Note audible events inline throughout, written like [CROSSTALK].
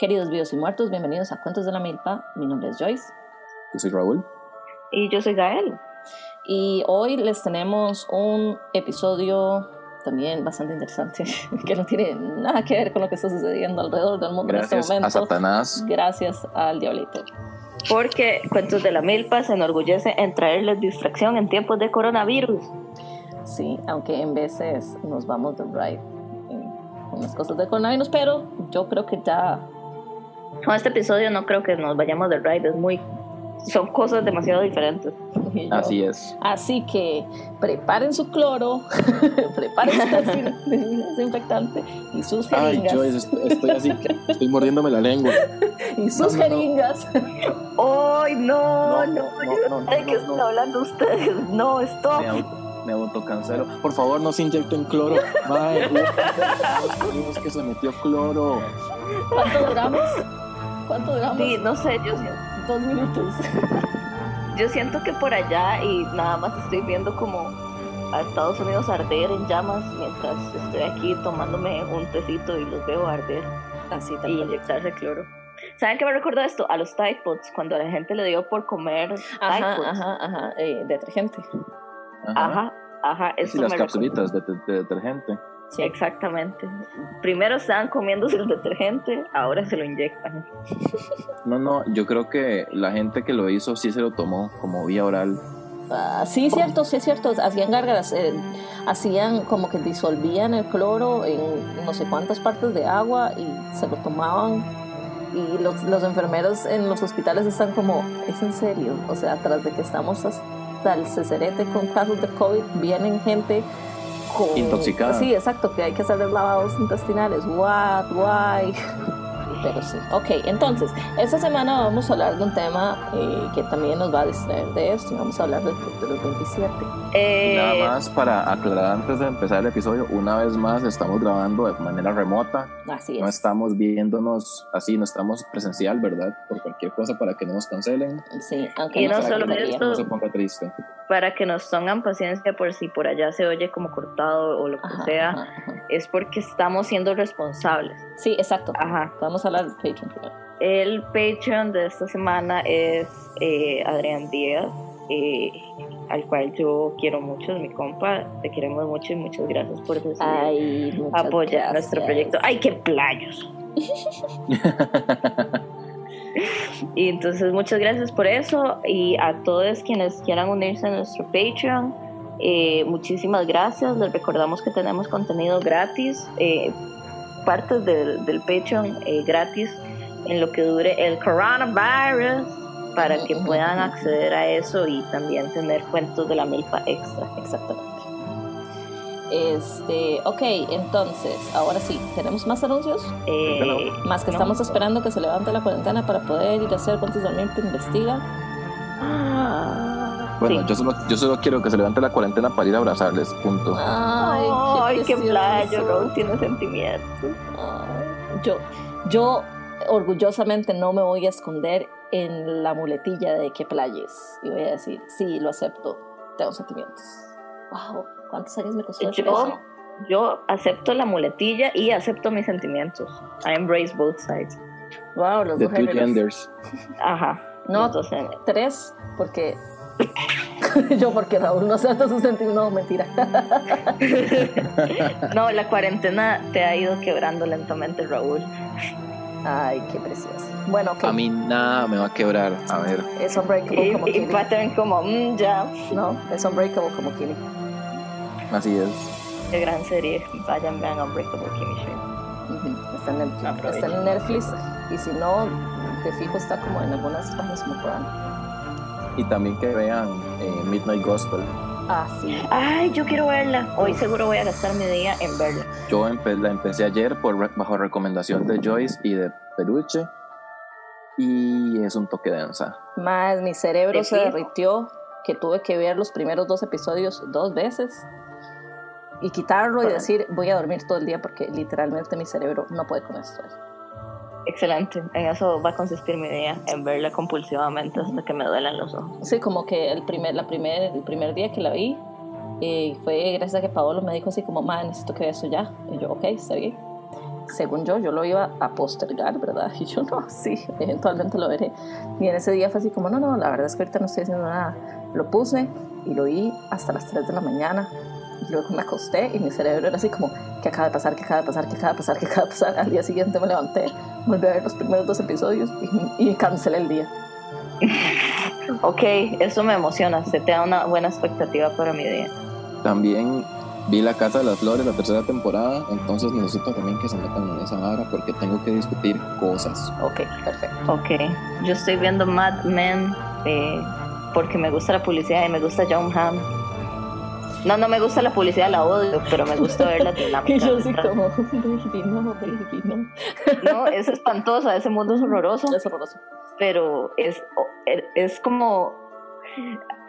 Queridos vivos y muertos, bienvenidos a Cuentos de la Milpa. Mi nombre es Joyce. Yo soy Raúl. Y yo soy Gael. Y hoy les tenemos un episodio también bastante interesante, [LAUGHS] que no tiene nada que ver con lo que está sucediendo alrededor del mundo Gracias en este momento. a Satanás. Gracias al diablito. Porque Cuentos de la Milpa se enorgullece en traerles distracción en tiempos de coronavirus. Sí, aunque en veces nos vamos de ride en unas cosas de coronavirus, pero yo creo que ya Con este episodio no creo que nos vayamos de ride, es muy... Son cosas demasiado diferentes. Así es. Así que preparen su cloro, [LAUGHS] preparen su desin- [LAUGHS] desinfectante y sus Ay, jeringas. Joyce, estoy, estoy así, estoy mordiéndome la lengua. [LAUGHS] y sus No, no, no. jeringas. ¡Ay, no, no! No, no, no, ¿De qué no, están no. hablando ustedes? No, stop. Me, auto, me autocancelo. Por favor, no se inyecten cloro. Ay, [LAUGHS] Dios, que se metió cloro. ¿Cuánto duramos? ¿Cuánto duramos? Sí, no sé, yo siento... Dos minutos. Yo siento que por allá y nada más estoy viendo como a Estados Unidos arder en llamas mientras estoy aquí tomándome un tecito y los veo arder Así tal y inyectarse cloro. ¿Saben qué me recordó esto? A los Tide Pods, cuando a la gente le dio por comer Tide Ajá, Pods. ajá, ajá. eh, detergente. Ajá, ajá, Sí, eso las me capsulitas de, de- de detergente. Sí. Exactamente. Primero estaban comiéndose el detergente, ahora se lo inyectan. No, no, yo creo que la gente que lo hizo sí se lo tomó como vía oral. Ah, sí, cierto, sí, es cierto. Hacían gárgaras, eh, hacían como que disolvían el cloro en no sé cuántas partes de agua y se lo tomaban. Y los, los enfermeros en los hospitales están como, ¿es en serio? O sea, tras de que estamos hasta el cecerete con casos de COVID, vienen gente con... Intoxicada. Sí, exacto, que hay que hacerles lavados intestinales. What, why? [LAUGHS] Pero sí. Ok, entonces, esta semana vamos a hablar de un tema eh, que también nos va a distraer de esto. y Vamos a hablar del Club de los 27. Eh, Nada más para aclarar antes de empezar el episodio, una vez más estamos grabando de manera remota. Así No es. estamos viéndonos así, no estamos presencial, ¿verdad? Por cualquier cosa para que no nos cancelen. Sí, aunque Y no, no solo quedaría. esto, No se ponga triste. Para que nos tengan paciencia por si por allá se oye como cortado o lo que Ajá, sea, ajá, ajá. es porque estamos siendo responsables. Sí, exacto. Ajá. Vamos a hablar del Patreon primero. El Patreon de esta semana es eh, Adrián Díaz, eh, al cual yo quiero mucho, es mi compa, te queremos mucho y muchas gracias por Ay, apoyar nuestro proyecto. ¡Ay, qué playos! [LAUGHS] Y entonces muchas gracias por eso y a todos quienes quieran unirse a nuestro Patreon, eh, muchísimas gracias. Les recordamos que tenemos contenido gratis, eh, partes del, Patreon eh, gratis en lo que dure el coronavirus para que puedan acceder a eso y también tener cuentos de la milpa extra. Exactamente. Este, ok, entonces, ahora sí, ¿tenemos más anuncios? Eh, Más que No. estamos esperando que se levante la cuarentena para poder ir a hacer Milpa investiga. ah, Bueno, sí. yo, solo, yo solo quiero que se levante la cuarentena para ir a abrazarles, punto. Ay, Ay, qué playo, Rose tiene sentimientos. Ay, Yo, yo orgullosamente no me voy a esconder en la muletilla de que playes y voy a decir, sí, lo acepto, tengo sentimientos. Wow, ¿cuántos años me costó Yo, eso? yo acepto la muletilla y acepto mis sentimientos. I embrace both sides. Wow, los The dos two géneros. genders. Ajá. No. Entonces, Tres, porque [LAUGHS] yo porque Raúl no acepta sus sentimientos, no, mentira. [LAUGHS] no, la cuarentena te ha ido quebrando lentamente, Raúl. Ay, qué precioso. Bueno, ok, A mí nada me va a quebrar. A ver, es unbreakable Y, como y. Pattern como, mm, ya, No, es unbreakable como Kitty. Así es. qué gran serie. Vayan, vean Unbreakable Kimmy Schmidt. Está en. Está en Netflix. Y si no, de fijo está como en algunas páginas como Prime. Y también que vean eh, Midnight Gospel. Ah, sí. Ay, yo quiero verla. Hoy seguro voy a gastar mi día en verla. Yo empe- la empecé ayer por re- bajo recomendación de Joyce y de Peluche. Y es un toque densa. Más mi cerebro se derritió que tuve que ver los primeros dos episodios dos veces y quitarlo y Bueno. decir voy a dormir todo el día porque literalmente mi cerebro no puede con esto. Excelente. En eso va a consistir mi día, en verla compulsivamente hasta que me duelen los ojos. Sí, como que el primer, la primer, el primer día que la vi eh, fue gracias a que Paolo me dijo así como, ma, necesito que veas eso ya. Y yo, ok, está bien. según yo, yo lo iba a postergar, ¿verdad? [LAUGHS] Y yo no, sí, eventualmente lo veré. Y en ese día fue así como, no, no, la verdad es que ahorita no estoy haciendo nada. Lo puse y lo oí hasta las 3 de la mañana. Luego me acosté y mi cerebro era así como, ¿qué acaba de pasar? ¿Qué acaba de pasar? ¿Qué acaba de pasar? ¿Qué acaba de pasar? Al día siguiente me levanté, volví a ver los primeros dos episodios y, y cancelé el día. [LAUGHS] ok, eso me emociona, se te da una buena expectativa para mi día. También vi La Casa de las Flores, la tercera temporada, entonces necesito también que se metan en esa hora porque tengo que discutir cosas. Ok, perfecto. Ok, yo estoy viendo Mad Men eh, porque me gusta la publicidad y me gusta John Hamm. No, no me gusta la publicidad, la odio, pero me gusta ver la dinámica. [LAUGHS] y yo así como, baby, no, baby, no. no, es espantosa, ese mundo es horroroso. Es horroroso. Pero es, es como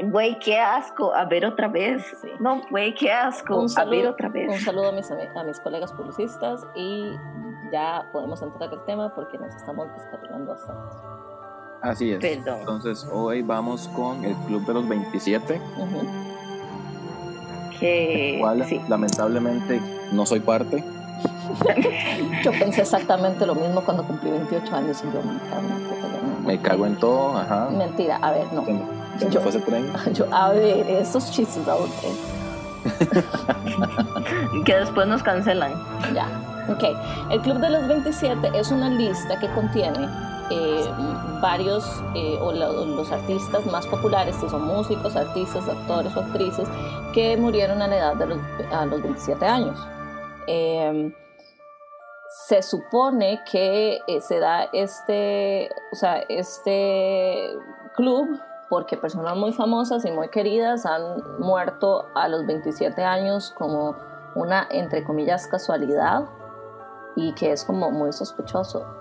Güey, qué asco, a ver otra vez. No, güey, qué asco, a ver otra vez. Un saludo a mis, a mis colegas publicistas y ya podemos entrar al tema porque nos estamos descargando bastante. Así es. Entonces, hoy vamos con el Club de los 27. Que cual, lamentablemente no soy parte. [LAUGHS] yo pensé exactamente lo mismo cuando cumplí 28 años y yo me cago en todo, ajá. Mentira, a ver, no yo, fue ese tren? [LAUGHS] Yo, a ver, estos chistes a [LAUGHS] que después nos cancelan. Ya, ok. El Club de los 27 es una lista que contiene eh, varios eh, o los artistas más populares, que son músicos, artistas, actores o actrices, que murieron a la edad de los, a los 27 años. Em, se supone que eh, se da este, o sea, este club porque personas muy famosas y muy queridas han muerto a los 27 años como una, entre comillas, casualidad y que es como muy sospechoso.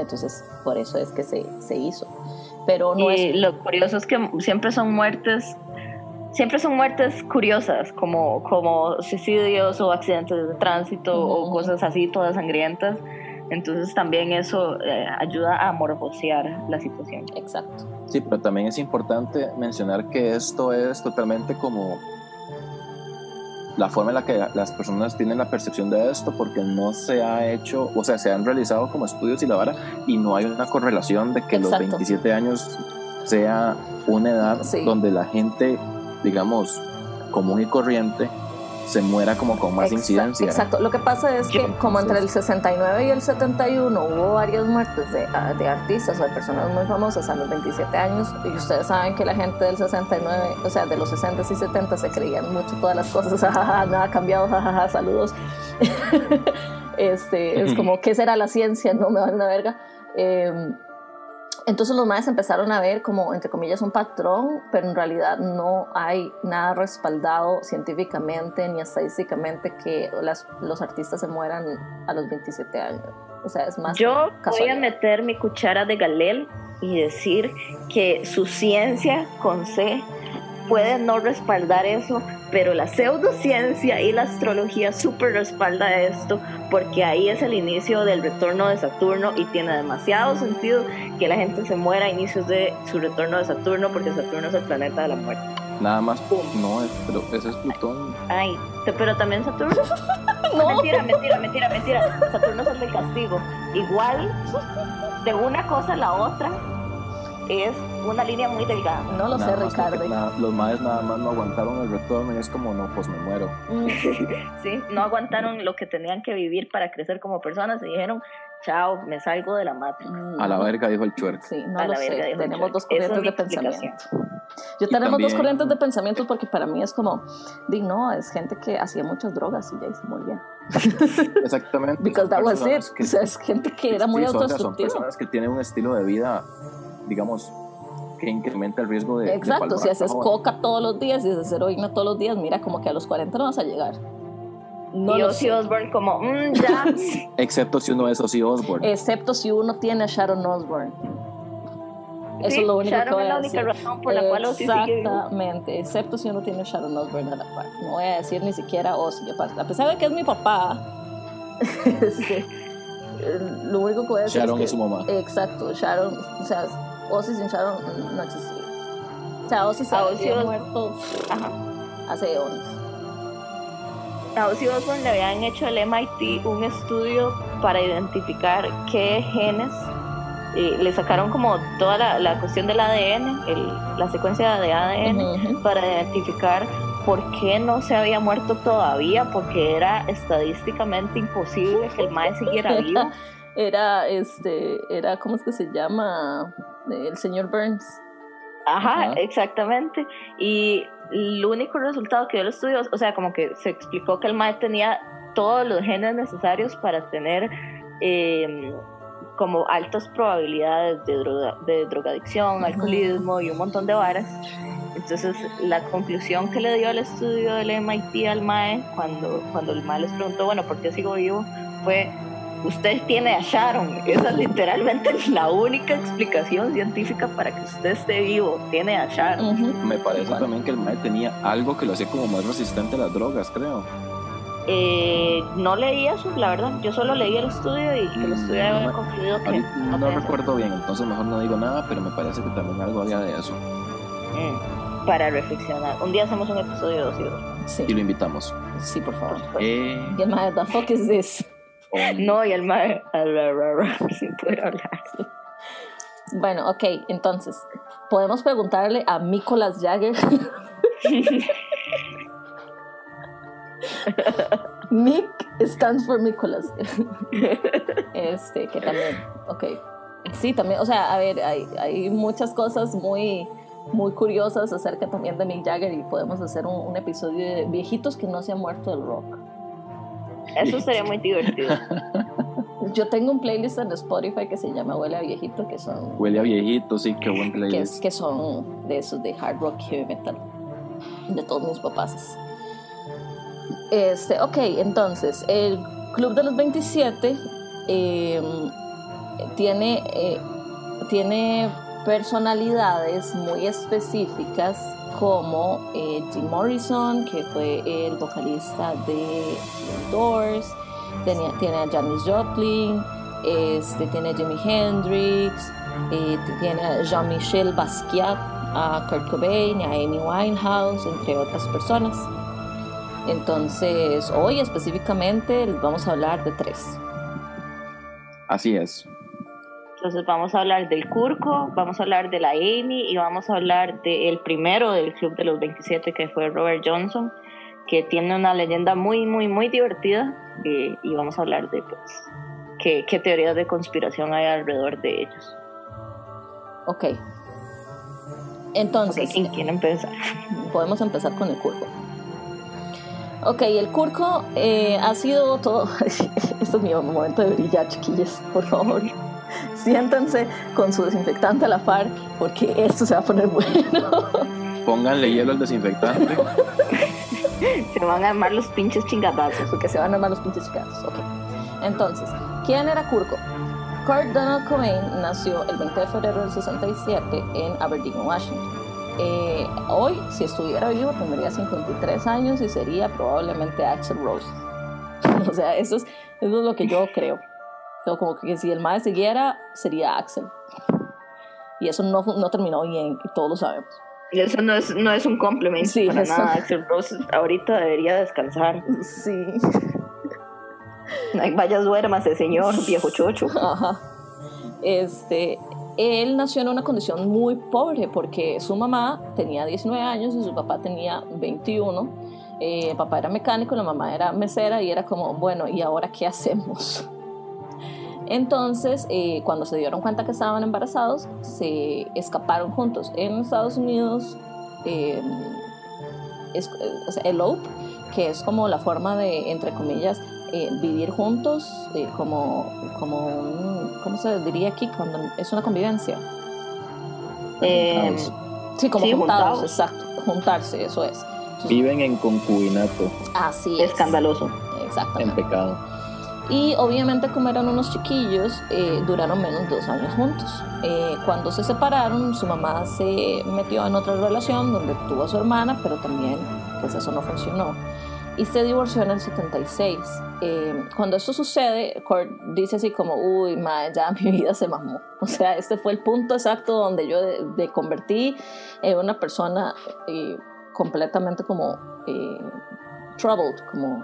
Entonces, por eso es que se, se hizo. Pero no y lo curioso es que siempre son muertes, siempre son muertes curiosas, como, como suicidios o accidentes de tránsito o cosas así, todas sangrientas. Entonces también eso eh, ayuda a morbosear la situación. Exacto. Sí, pero también es importante mencionar que esto es totalmente como la forma en la que las personas tienen la percepción de esto, porque no se ha hecho, o sea, se han realizado como estudios y la vara, y no hay una correlación de que los 27 años sea una edad donde la gente, digamos, común y corriente, se muera como con más incidencia. Exacto, lo que pasa es que como entre el 69 y el 71 hubo varias muertes de, ah, de, artistas o de personas muy famosas a los 27 años y ustedes saben que la gente del 69, o sea, de los 60 y 70 se creían mucho todas las cosas, [LAUGHS] nada ha cambiado, jajaja, saludos. [LAUGHS] este, es [LAUGHS] como, ¿qué será la ciencia? No me van a verga. Eh, entonces los maestros empezaron a ver como, entre comillas, un patrón, pero en realidad no hay nada respaldado científicamente ni estadísticamente que las, los artistas se mueran a los 27 años. O sea, es más... Yo voy a meter mi cuchara de Galel y decir que su ciencia con C puede no respaldar eso, pero la pseudociencia y la astrología súper respalda esto, porque ahí es el inicio del retorno de Saturno y tiene demasiado sentido que la gente se muera a inicios de su retorno de Saturno, porque Saturno es el planeta de la muerte. Nada más, ¡pum! No, pero ese es Plutón. Ay, pero también Saturno. [LAUGHS] no. Mentira, mentira, mentira, mentira. Saturno es el del castigo. Igual, de una cosa a la otra, es una línea muy delgada. No lo sé, Ricardo. los maes nada más no aguantaron el retorno y es como, no, pues me muero. [LAUGHS] sí, no aguantaron lo que tenían que vivir para crecer como personas y dijeron, chao, me salgo de la matriz. A la verga, dijo el chuerco. Sí, no lo sé. Tenemos dos corrientes de pensamiento. Yo tenemos dos corrientes de pensamiento porque para mí es como, di, no, es gente que hacía muchas drogas y ya se moría. [LAUGHS] Exactamente. Because that was it. o sea, es gente que era muy autodestructiva. Son personas que tienen un estilo de vida digamos, que incrementa el riesgo de. Exacto, si haces coca todos los días y haces heroína todos los días, mira, como que a los 40 no vas a llegar. No y Ozzy Osbourne como, mm, [LAUGHS] ya. Excepto si uno es Ozzy Osbourne. Excepto si uno tiene a Sharon Osbourne. Eso es lo único Sharon que voy es la única razón por la cual Ozzy Exactamente, excepto si uno tiene a Sharon Osbourne a la par. No voy a decir ni siquiera Ozzy, a pesar de que es mi papá. [LAUGHS] lo único que voy a decir Sharon es, su mamá. Exacto, Sharon, o sea, Ozzy sin Sharon no existía. O sea, Ozzy se había muerto hace eones. a Ozzy Osbourne le habían hecho al MIT un estudio para identificar qué genes le sacaron como toda la, la cuestión del ADN, la secuencia de ADN, para identificar por qué no se había muerto todavía, porque era estadísticamente imposible que el mae siguiera [LAUGHS] vivo. era, este, era, ¿cómo es que se llama? El señor Burns. Ajá, exactamente. Y el único resultado que dio el estudio, o sea, como que se explicó que el mae tenía todos los genes necesarios para tener eh, como altas probabilidades de, droga, de drogadicción, alcoholismo y un montón de varas. Entonces, la conclusión que le dio al estudio del MIT al MAE, cuando, cuando el MAE les preguntó, bueno, ¿por qué sigo vivo? Fue, usted tiene a Sharon. Esa es literalmente [LAUGHS] la única explicación científica para que usted esté vivo. Tiene a Sharon. Me parece también que el MAE tenía algo que lo hacía como más resistente a las drogas, creo. Eh, no leí eso, la verdad. Yo solo leí el estudio y el estudio mm, había concluido que. No, recuerdo bien, entonces mejor no digo nada, pero me parece que también algo había de eso. Mm, para reflexionar. Un día hacemos un episodio de sí. Y lo invitamos. Sí, por favor. Eh... Y el mae, the fuck is this? No, y el mae, [LAUGHS] sin poder hablar. Bueno, ok, entonces, podemos preguntarle a Nicolas Jagger. [LAUGHS] Nick stands for Nicholas. Este, que también, ok. Sí, también, o sea, a ver, hay, hay muchas cosas muy, muy curiosas acerca también de Mick Jagger y podemos hacer un, episodio de viejitos que no se han muerto del rock. Eso sería muy divertido. [LAUGHS] Yo tengo un playlist en Spotify que se llama Huele a Viejito, que son... Huele a Viejito, sí, qué buen playlist. Que, que son de esos de hard rock, heavy metal, de todos mis papás. Este, ok, entonces, el Club de los 27 em, tiene, eh, tiene personalidades muy específicas como eh, Jim Morrison, que fue el vocalista de Doors, tiene a Janis Joplin, este, tiene a Jimi Hendrix, eh, tiene a Jean-Michel Basquiat, a Kurt Cobain, a Amy Winehouse, entre otras personas. Entonces, hoy específicamente les vamos a hablar de tres. Así es. Entonces vamos a hablar del Curco, vamos a hablar de la Amy y vamos a hablar del primero del Club de los 27 que fue Robert Johnson, que tiene una leyenda muy, muy, muy divertida y, vamos a hablar de pues, qué, teorías de conspiración hay alrededor de ellos. Ok. Entonces, ¿quién quiere empezar? Podemos empezar con el Curco. Ok, el curco eh, ha sido todo. [LAUGHS] Esto es mi momento de brillar, chiquillos, por favor. Siéntense con su desinfectante a la par, porque esto se va a poner bueno. Pónganle hielo al desinfectante. [LAUGHS] se van a armar los pinches chingadazos. Porque se van a armar los pinches chingadazos. Ok. Entonces, ¿quién era Curco? Kurt Donald Cobain nació el 20 de febrero del 67 en Aberdeen, Washington. Eh, hoy, si estuviera vivo, tendría 53 años y sería probablemente Axel Rose. [LAUGHS] o sea, eso es, eso es lo que yo creo. Como que si el mae siguiera, sería Axel. Y eso no, no terminó bien, y todos lo sabemos. Y eso no es, no es un complemento sí, para nada. Axel Rose ahorita debería descansar. Sí. Vaya duérmase, señor, viejo chocho. Ajá. Este, él nació en una condición muy pobre porque su mamá tenía 19 años y su papá tenía 21. Eh, el papá era mecánico, la mamá era mesera y era como, bueno, ¿y ahora qué hacemos? Entonces, eh, cuando se dieron cuenta que estaban embarazados, se escaparon juntos. En Estados Unidos, eh, es, elope, que es como la forma de, entre comillas, vivir juntos, como, como un ¿cómo se diría aquí? Cuando es una convivencia. Eh, sí, como juntados, exacto. Juntarse, eso es. Viven en concubinato. Así es. Escandaloso. Exactamente. En pecado. Y obviamente como eran unos chiquillos, eh, duraron menos de dos años juntos. Eh, cuando se separaron, su mamá se metió en otra relación donde tuvo a su hermana, pero también pues eso no funcionó y se divorció en el 76. Eh, cuando esto sucede, Kurt dice así como, uy, madre, ya mi vida se mamó. O sea, este fue el punto exacto donde yo me convertí en una persona eh, completamente como eh, troubled, como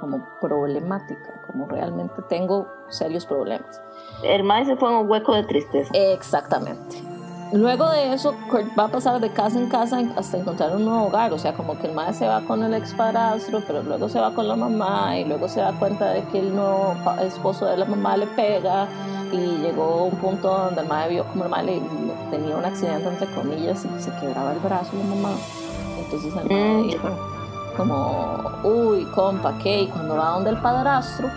como problemática, como realmente tengo serios problemas. El mae se fue en un hueco de tristeza. Exactamente. Luego de eso, Kurt va a pasar de casa en casa hasta encontrar un nuevo hogar. O sea, como que el mae se va con el ex padrastro, pero luego se va con la mamá y luego se da cuenta de que el nuevo esposo de la mamá le pega. Y llegó un punto donde el mae vio como el mae tenía un accidente, entre comillas, y se quebraba el brazo la mamá. Entonces el mae mm. dijo, como, uy, compa, ¿qué? Y cuando va donde el padrastro,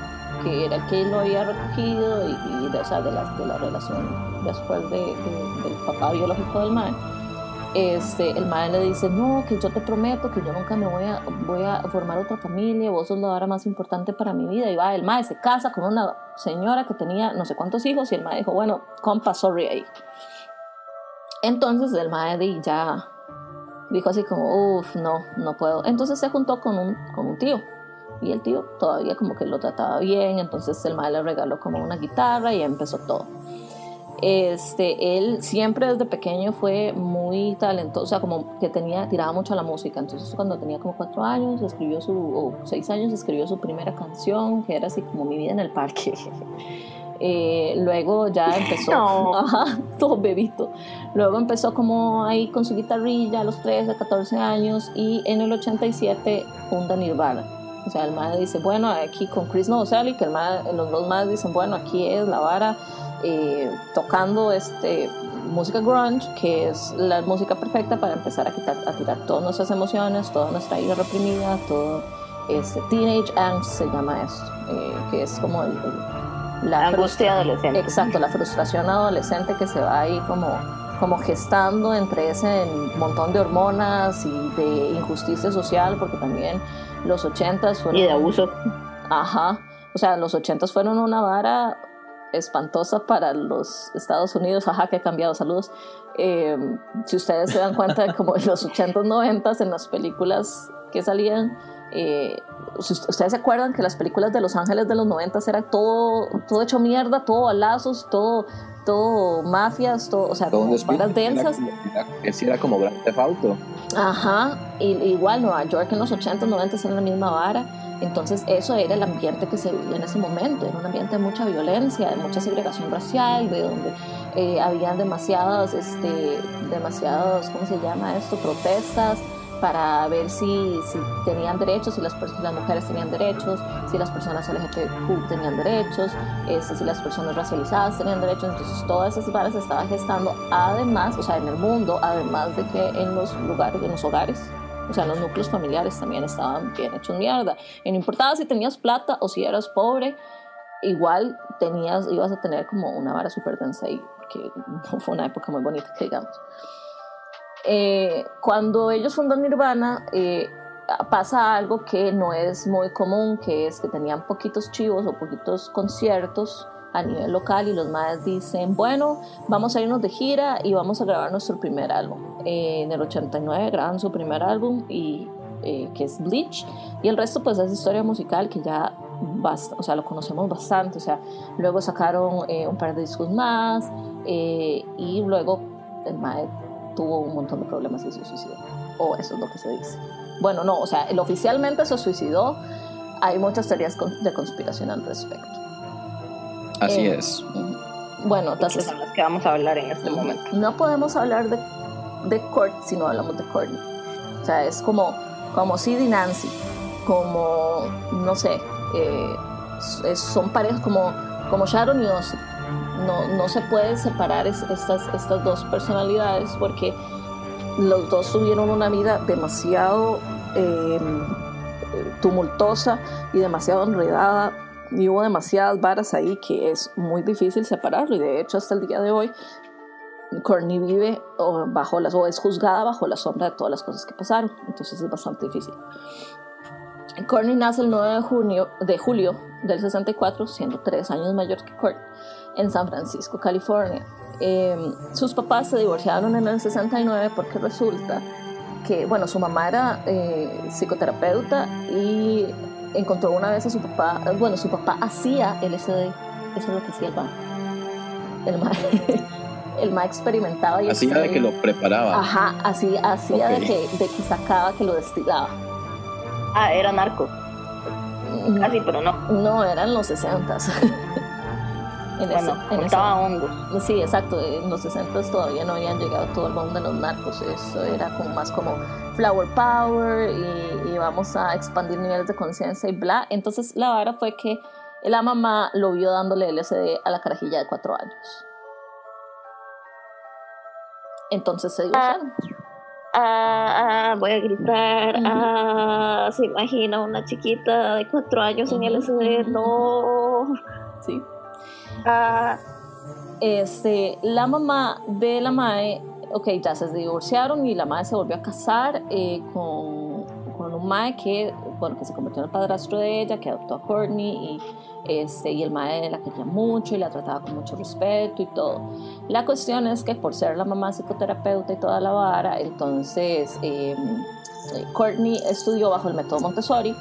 que era el que lo había recogido y, de, o sea, de, la, de la relación después de, del papá biológico del mae, este, el mae le dice, no, que yo te prometo que yo nunca me voy a, voy a formar otra familia, vos sos la hora más importante para mi vida. Y va, el mae se casa con una señora que tenía no sé cuántos hijos y el mae dijo, bueno, compa, sorry ahí. Entonces el mae ya dijo así como, uff, no, no puedo. Entonces se juntó con un, con un tío y el tío todavía como que lo trataba bien, entonces el mae le regaló como una guitarra y empezó todo. Este, él siempre desde pequeño fue muy talentoso, o sea, como que tenía, tiraba mucho a la música, entonces cuando tenía como cuatro años, escribió su, o seis años, escribió su primera canción, que era así como Mi vida en el parque. [LAUGHS] Eh, luego ya empezó, [LAUGHS] todo bebito. Luego empezó como ahí con su guitarrilla a los 13, 14 años y en el 87 funda Nirvana. O sea, el madre dice, bueno, aquí con Chris Novoselic, que el los dos más dicen, bueno, aquí es la vara eh, tocando este, música grunge, que es la música perfecta para empezar a, quitar, a tirar todas nuestras emociones, toda nuestra ira reprimida, todo este teenage angst se llama esto, eh, que es como la angustia adolescente. Exacto, la frustración adolescente que se va ahí como como gestando entre ese montón de hormonas y de injusticia social, porque también los ochentas fueron... Y de abuso. Ajá, o sea, los ochentas fueron una vara espantosa para los Estados Unidos, ajá, que ha cambiado, saludos. Eh, si ustedes se dan cuenta, como en los ochentas, noventas, en las películas que salían, eh, ustedes se acuerdan que las películas de Los Ángeles de los noventas era todo, todo hecho mierda, todo balazos, todo todo mafias, todo, o sea, todo como densas. sí era como Gran Auto. Ajá, y, igual Nueva York en los 80, 90 era la misma vara. Entonces eso era el ambiente que se vivía en ese momento, era un ambiente de mucha violencia, de mucha segregación racial, de donde eh, habían demasiadas, este, demasiados, ¿cómo se llama esto? Protestas para ver si, si tenían derechos, si las, las, mujeres tenían derechos, si las personas LGBTQ tenían derechos, este, si las personas racializadas tenían derechos. Entonces todas esas varas se estaban gestando, además, o sea, en el mundo, además de que en los lugares, en los hogares, o sea, los núcleos familiares también estaban bien hechos mierda. Y no importaba si tenías plata o si eras pobre, igual tenías, ibas a tener como una vara súper densa y que no [LAUGHS] fue una época muy bonita, que digamos. Eh, cuando ellos fundan Nirvana, eh, pasa algo que no es muy común, que es que tenían poquitos chivos o poquitos conciertos a nivel local y los madres dicen, bueno, vamos a irnos de gira y vamos a grabar nuestro primer álbum. Eh, en el 89 graban su primer álbum y que es Bleach y el resto pues es historia musical que ya o sea, lo conocemos bastante, o sea, luego sacaron un par de discos más y luego el madre tuvo un montón de problemas y se suicidó. O eso es lo que se dice. Bueno, no, o sea, él oficialmente se suicidó. Hay muchas teorías de conspiración al respecto. Así eh, es. Bueno, entonces... Son las que vamos a hablar en este momento. No podemos hablar de, de Kurt si no hablamos de Courtney. O sea, es como, como Sid y Nancy. Como, no sé, eh, son parejas como, como Sharon y Ozzy no, no se puede separar estas, estas dos personalidades porque los dos tuvieron una vida demasiado em, tumultuosa y demasiado enredada y hubo demasiadas varas ahí que es muy difícil separarlo y de hecho hasta el día de hoy Courtney vive bajo las, o es juzgada bajo la sombra de todas las cosas que pasaron entonces es bastante difícil. Courtney nace el 9 de, junio, de julio del 64 siendo tres años mayor que Kurt en San Francisco, California. Em, sus papás se divorciaron en el 69 porque resulta que, bueno, su mamá era eh, psicoterapeuta y encontró una vez a su papá, bueno, su papá hacía LSD, eso es lo que hacía el ma. El ma, [LAUGHS] el ma experimentaba y hacía de que lo preparaba. Ajá, así, hacía de, que, de que sacaba, que lo destilaba. Ah, era narco. casi, pero no. No, eran los 60 [LAUGHS] en bueno, estaba hongos. Sí, exacto. En los 60 todavía no habían llegado todo el mundo de los narcos. Eso era como más como flower power y, y vamos a expandir niveles de conciencia y bla. Entonces la vara fue que la mamá lo vio dándole LSD a la carajilla de cuatro años. Entonces se divorciaron. Ah, ah, voy a gritar. Ah, se imagina una chiquita de cuatro años en LSD. No. Sí. Ah. Este, la mamá de la Mae, ok, ya se divorciaron y la Mae se volvió a casar eh, con, con, un Mae que, bueno, que se convirtió en el padrastro de ella, que adoptó a Courtney y este, y el mae la quería mucho y la trataba con mucho respeto y todo. La cuestión es que por ser la mamá psicoterapeuta y toda la vara, entonces em, Courtney estudió bajo el método Montessori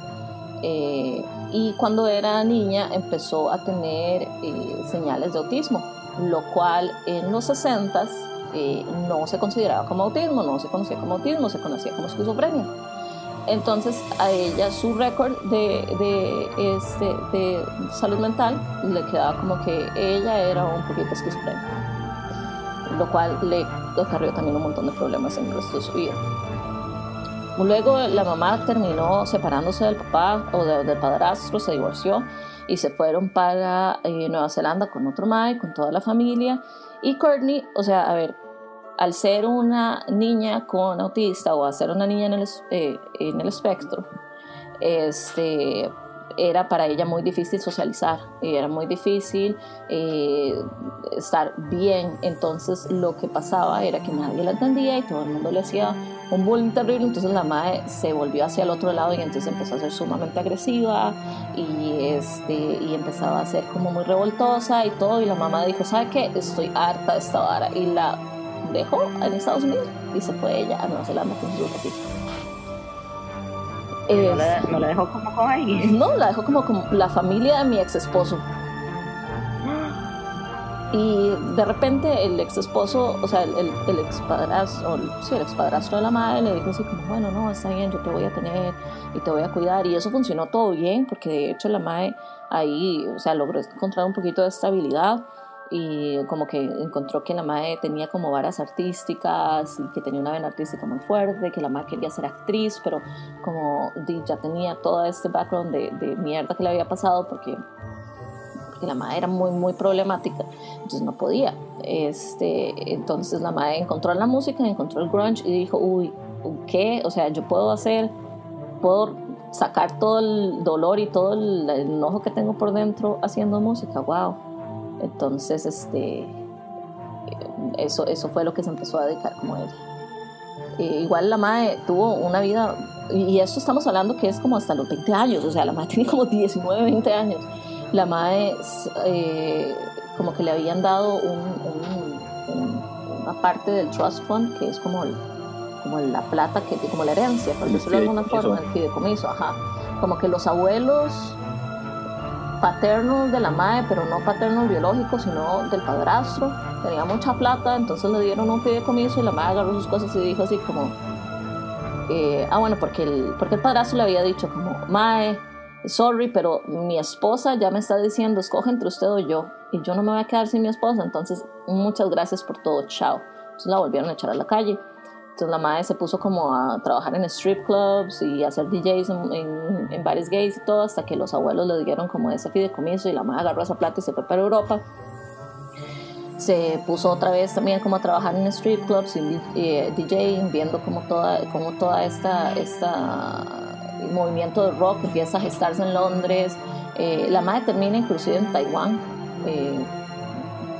eh, y cuando era niña empezó a tener eh, señales de autismo, lo cual en los 60 eh, no se consideraba como autismo, no se conocía como autismo, se conocía como esquizofrenia. Entonces a ella su récord de, de, este, de salud mental le quedaba como que ella era un poquito esquizofrénica, lo cual le acarrió también un montón de problemas en el resto de su vida. Luego la mamá terminó separándose del papá o del padrastro, se divorció y se fueron para eh, Nueva Zelanda con otro Mike, con toda la familia. Y Courtney, o sea, a ver, al ser una niña con autista o al ser una niña en el, eh, en el espectro, este, era para ella muy difícil socializar, y era muy difícil eh, estar bien. Entonces lo que pasaba era que nadie la entendía y todo el mundo le hacía un bullying terrible. Entonces la madre se volvió hacia el otro lado y entonces empezó a ser sumamente agresiva y, este, y empezaba a ser como muy revoltosa y todo. Y la mamá dijo, ¿sabe qué? Estoy harta de esta vara. Y la dejó en Estados Unidos y se fue ella a Nueva Zelanda con su gatito. no, la, no, la, dejó como con alguien. No, la dejó como con la familia de mi ex esposo. Y de repente el ex esposo, o sea, el, el, ex padrastro, sí, el ex padrastro de la madre le dijo así como, bueno, no, está bien, yo te voy a tener y te voy a cuidar. Y eso funcionó todo bien, porque de hecho la madre ahí, o sea, logró encontrar un poquito de estabilidad y como que encontró que la madre tenía como varas artísticas y que tenía una vena artística muy fuerte, que la madre quería ser actriz, pero como ya tenía todo este background de, de mierda que le había pasado porque, porque, la madre era muy, muy problemática, entonces no podía. Este, entonces la madre encontró la música, encontró el grunge y dijo, uy, ¿qué? O sea, yo puedo hacer, puedo sacar todo el dolor y todo el enojo que tengo por dentro haciendo música, wow entonces, este, eso, eso fue lo que se empezó a dedicar como él. Eh, igual la madre tuvo una vida, y esto estamos hablando que es como hasta los 20 años, o sea, la madre [LAUGHS] tiene como 19, 20 años. La madre, eh, como que le habían dado una parte del trust fund, que es como, como la plata, que como la herencia, por decirlo de alguna forma, el fideicomiso, ajá. Como que los abuelos paternos de la madre, pero no paternos biológicos, sino del padrastro. Tenía mucha plata, entonces le dieron un fideicomiso y la madre agarró sus cosas y dijo así como, eh, ah bueno, porque el, porque el padrastro le había dicho como, mae, sorry, pero mi esposa ya me está diciendo, escoge entre usted o yo, y yo no me voy a quedar sin mi esposa, entonces muchas gracias por todo, chao. Entonces la volvieron a echar a la calle. Entonces la madre se puso como a trabajar en strip clubs y hacer DJs en, en, bares gays y todo, hasta que los abuelos le dieron como ese fideicomiso y la madre agarró esa plata y se fue para Europa. Se puso otra vez también como a trabajar en strip clubs y eh, DJing, viendo como toda, como toda esta, esta movimiento de rock empieza a gestarse en Londres. Eh, la madre termina inclusive en Taiwán eh,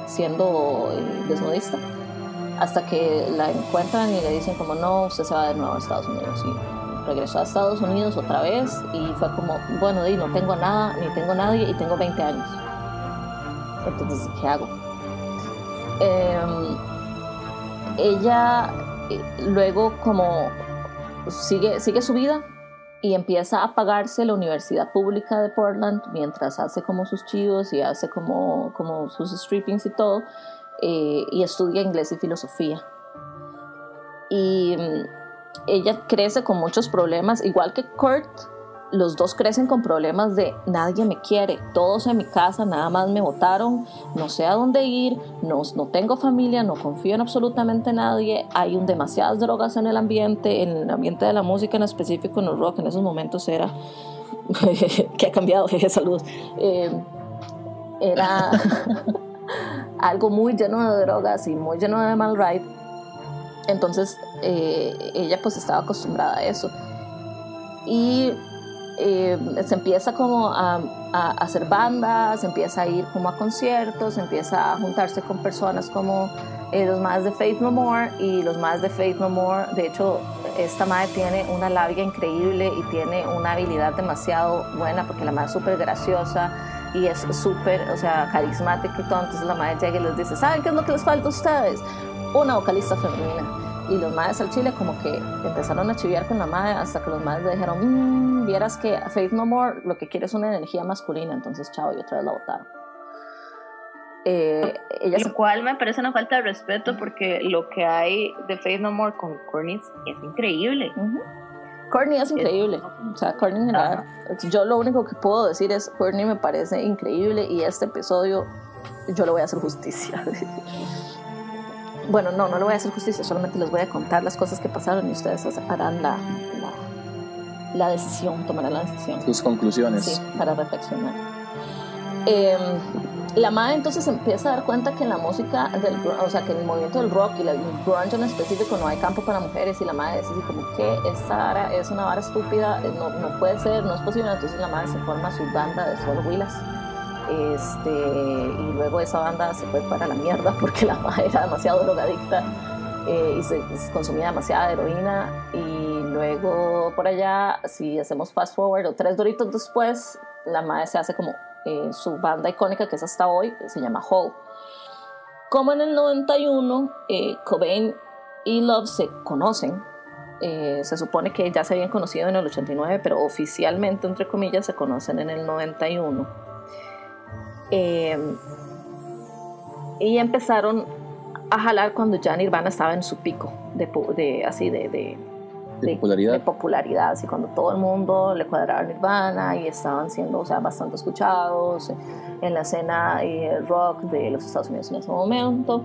siendo desnudista hasta que la encuentran y le dicen como no, usted se va de nuevo a Estados Unidos. Y regresó a Estados Unidos otra vez y fue como, bueno, di, no tengo nada, ni tengo nadie y tengo 20 años. Entonces, ¿qué hago? Em, ella eh, luego como sigue, sigue su vida y empieza a pagarse la Universidad Pública de Portland mientras hace como sus chivos y hace como, como sus strippings y todo eh, y estudia inglés y filosofía. Y mm, ella crece con muchos problemas, igual que Kurt, los dos crecen con problemas de nadie me quiere, todos en mi casa nada más me votaron, no sé a dónde ir, no, no tengo familia, no confío en absolutamente nadie, hay un, demasiadas drogas en el ambiente, en el ambiente de la música en específico, en el rock, en esos momentos era, [LAUGHS] que ha cambiado, [LAUGHS] jeje, salud, eh, era [LAUGHS] algo muy lleno de drogas y muy lleno de mal ride. Entonces eh, ella pues estaba acostumbrada a eso. Y eh, se empieza como a, hacer bandas, empieza a ir como a conciertos, empieza a juntarse con personas como eh, los más de Faith No More y los más de Faith No More. De hecho, esta madre tiene una labia increíble y tiene una habilidad demasiado buena porque la madre es súper graciosa y es súper, o sea, carismática y todo. Entonces la madre llega y les dice, ¿saben qué es lo que les falta a ustedes? Una vocalista femenina y los madres al chile como que empezaron a chiviar con la madre hasta que los madres le dijeron, mmm, vieras que Faith No More lo que quiere es una energía masculina, entonces chao, y otra vez la votaron. Eh, ella lo cual me parece una falta de respeto porque lo que hay de Faith No More con Courtney es increíble. Courtney es increíble, o sea, Courtney en. Yo lo único que puedo decir es Courtney me parece increíble y este episodio yo le voy a hacer justicia. [LAUGHS] bueno, no, no le voy a hacer justicia, solamente les voy a contar las cosas que pasaron y ustedes harán la, la, decisión, tomarán la decisión. Sus conclusiones. Sí, para reflexionar. Em, la madre entonces empieza a dar cuenta que en la música, del, o sea, que en el movimiento del rock y el grunge en específico no hay campo para mujeres y la madre dice como que esta vara es una vara estúpida, no, no puede ser, no es posible, entonces la madre se forma su banda de solo Willas este, y luego esa banda se fue para la mierda [LAUGHS] porque la madre era demasiado drogadicta eh, y se, consumía demasiada heroína. Y luego por allá, si hacemos fast forward o tres doritos después, la madre se hace como eh, su banda icónica que es hasta hoy, se llama Hole. Como en el 91, eh, Cobain y Love se conocen, se supone que ya se habían conocido en el 89, pero oficialmente, entre comillas, se conocen en el 91 Em, y empezaron a jalar cuando ya Nirvana estaba en su pico de, así de, popularidad. de, popularidad, así cuando todo el mundo le cuadraba Nirvana y estaban siendo o sea, bastante escuchados en la escena eh, rock de los Estados Unidos en ese momento,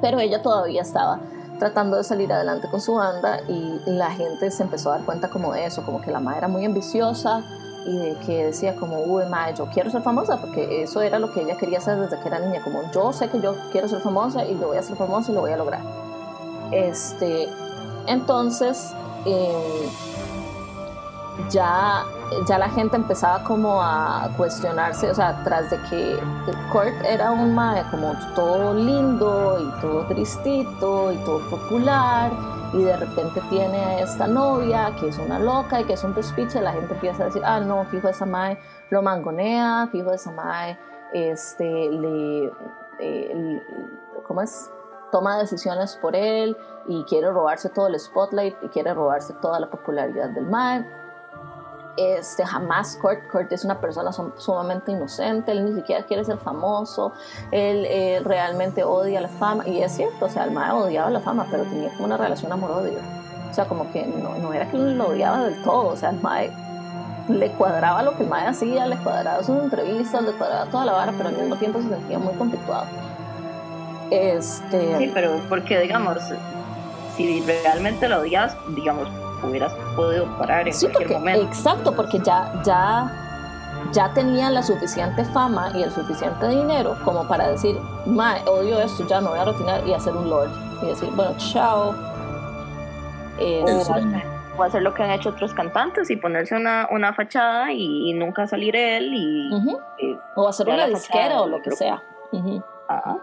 pero ella todavía estaba tratando de salir adelante con su banda y la gente se empezó a dar cuenta como de eso, como que la madre era muy ambiciosa, y de que decía como, uy, madre, yo quiero ser famosa, porque eso era lo que ella quería hacer desde que era niña, como yo sé que yo quiero ser famosa y lo voy a ser famosa y lo voy a lograr. Este, entonces, em, ya, ya la gente empezaba como a cuestionarse, o sea, tras de que Kurt era un madre como todo lindo y todo tristito y todo popular, y de repente tiene a esta novia que es una loca y que es un despiche, la gente empieza a decir, ah, no, fijo esa mae lo mangonea, fijo esa mae este, le, eh, ¿cómo es? Toma decisiones por él y quiere robarse todo el spotlight y quiere robarse toda la popularidad del mae este, jamás Kurt, Kurt es una persona sumamente inocente, él ni siquiera quiere ser famoso, él, realmente odia la fama, y es cierto, o sea, el Mae odiaba la fama, pero tenía como una relación amor-odio. O sea, como que no, no era que lo odiaba del todo, o sea, el Mae le cuadraba lo que el Mae hacía, le cuadraba sus entrevistas, le cuadraba toda la vara, pero al mismo tiempo se sentía muy conflictuado. Este... Sí, pero porque, digamos, si realmente lo odias, digamos, hubieras podido parar en cualquier momento. Exacto, porque ya, ya, ya tenían la suficiente fama y el suficiente dinero como para decir, ma, odio esto, ya me voy a retirar y hacer un lord. Y decir, bueno, chao. o, hacer, lo que han hecho otros cantantes y ponerse una, una fachada y, nunca salir él. Y, o hacer una disquera o lo que sea. Ajá.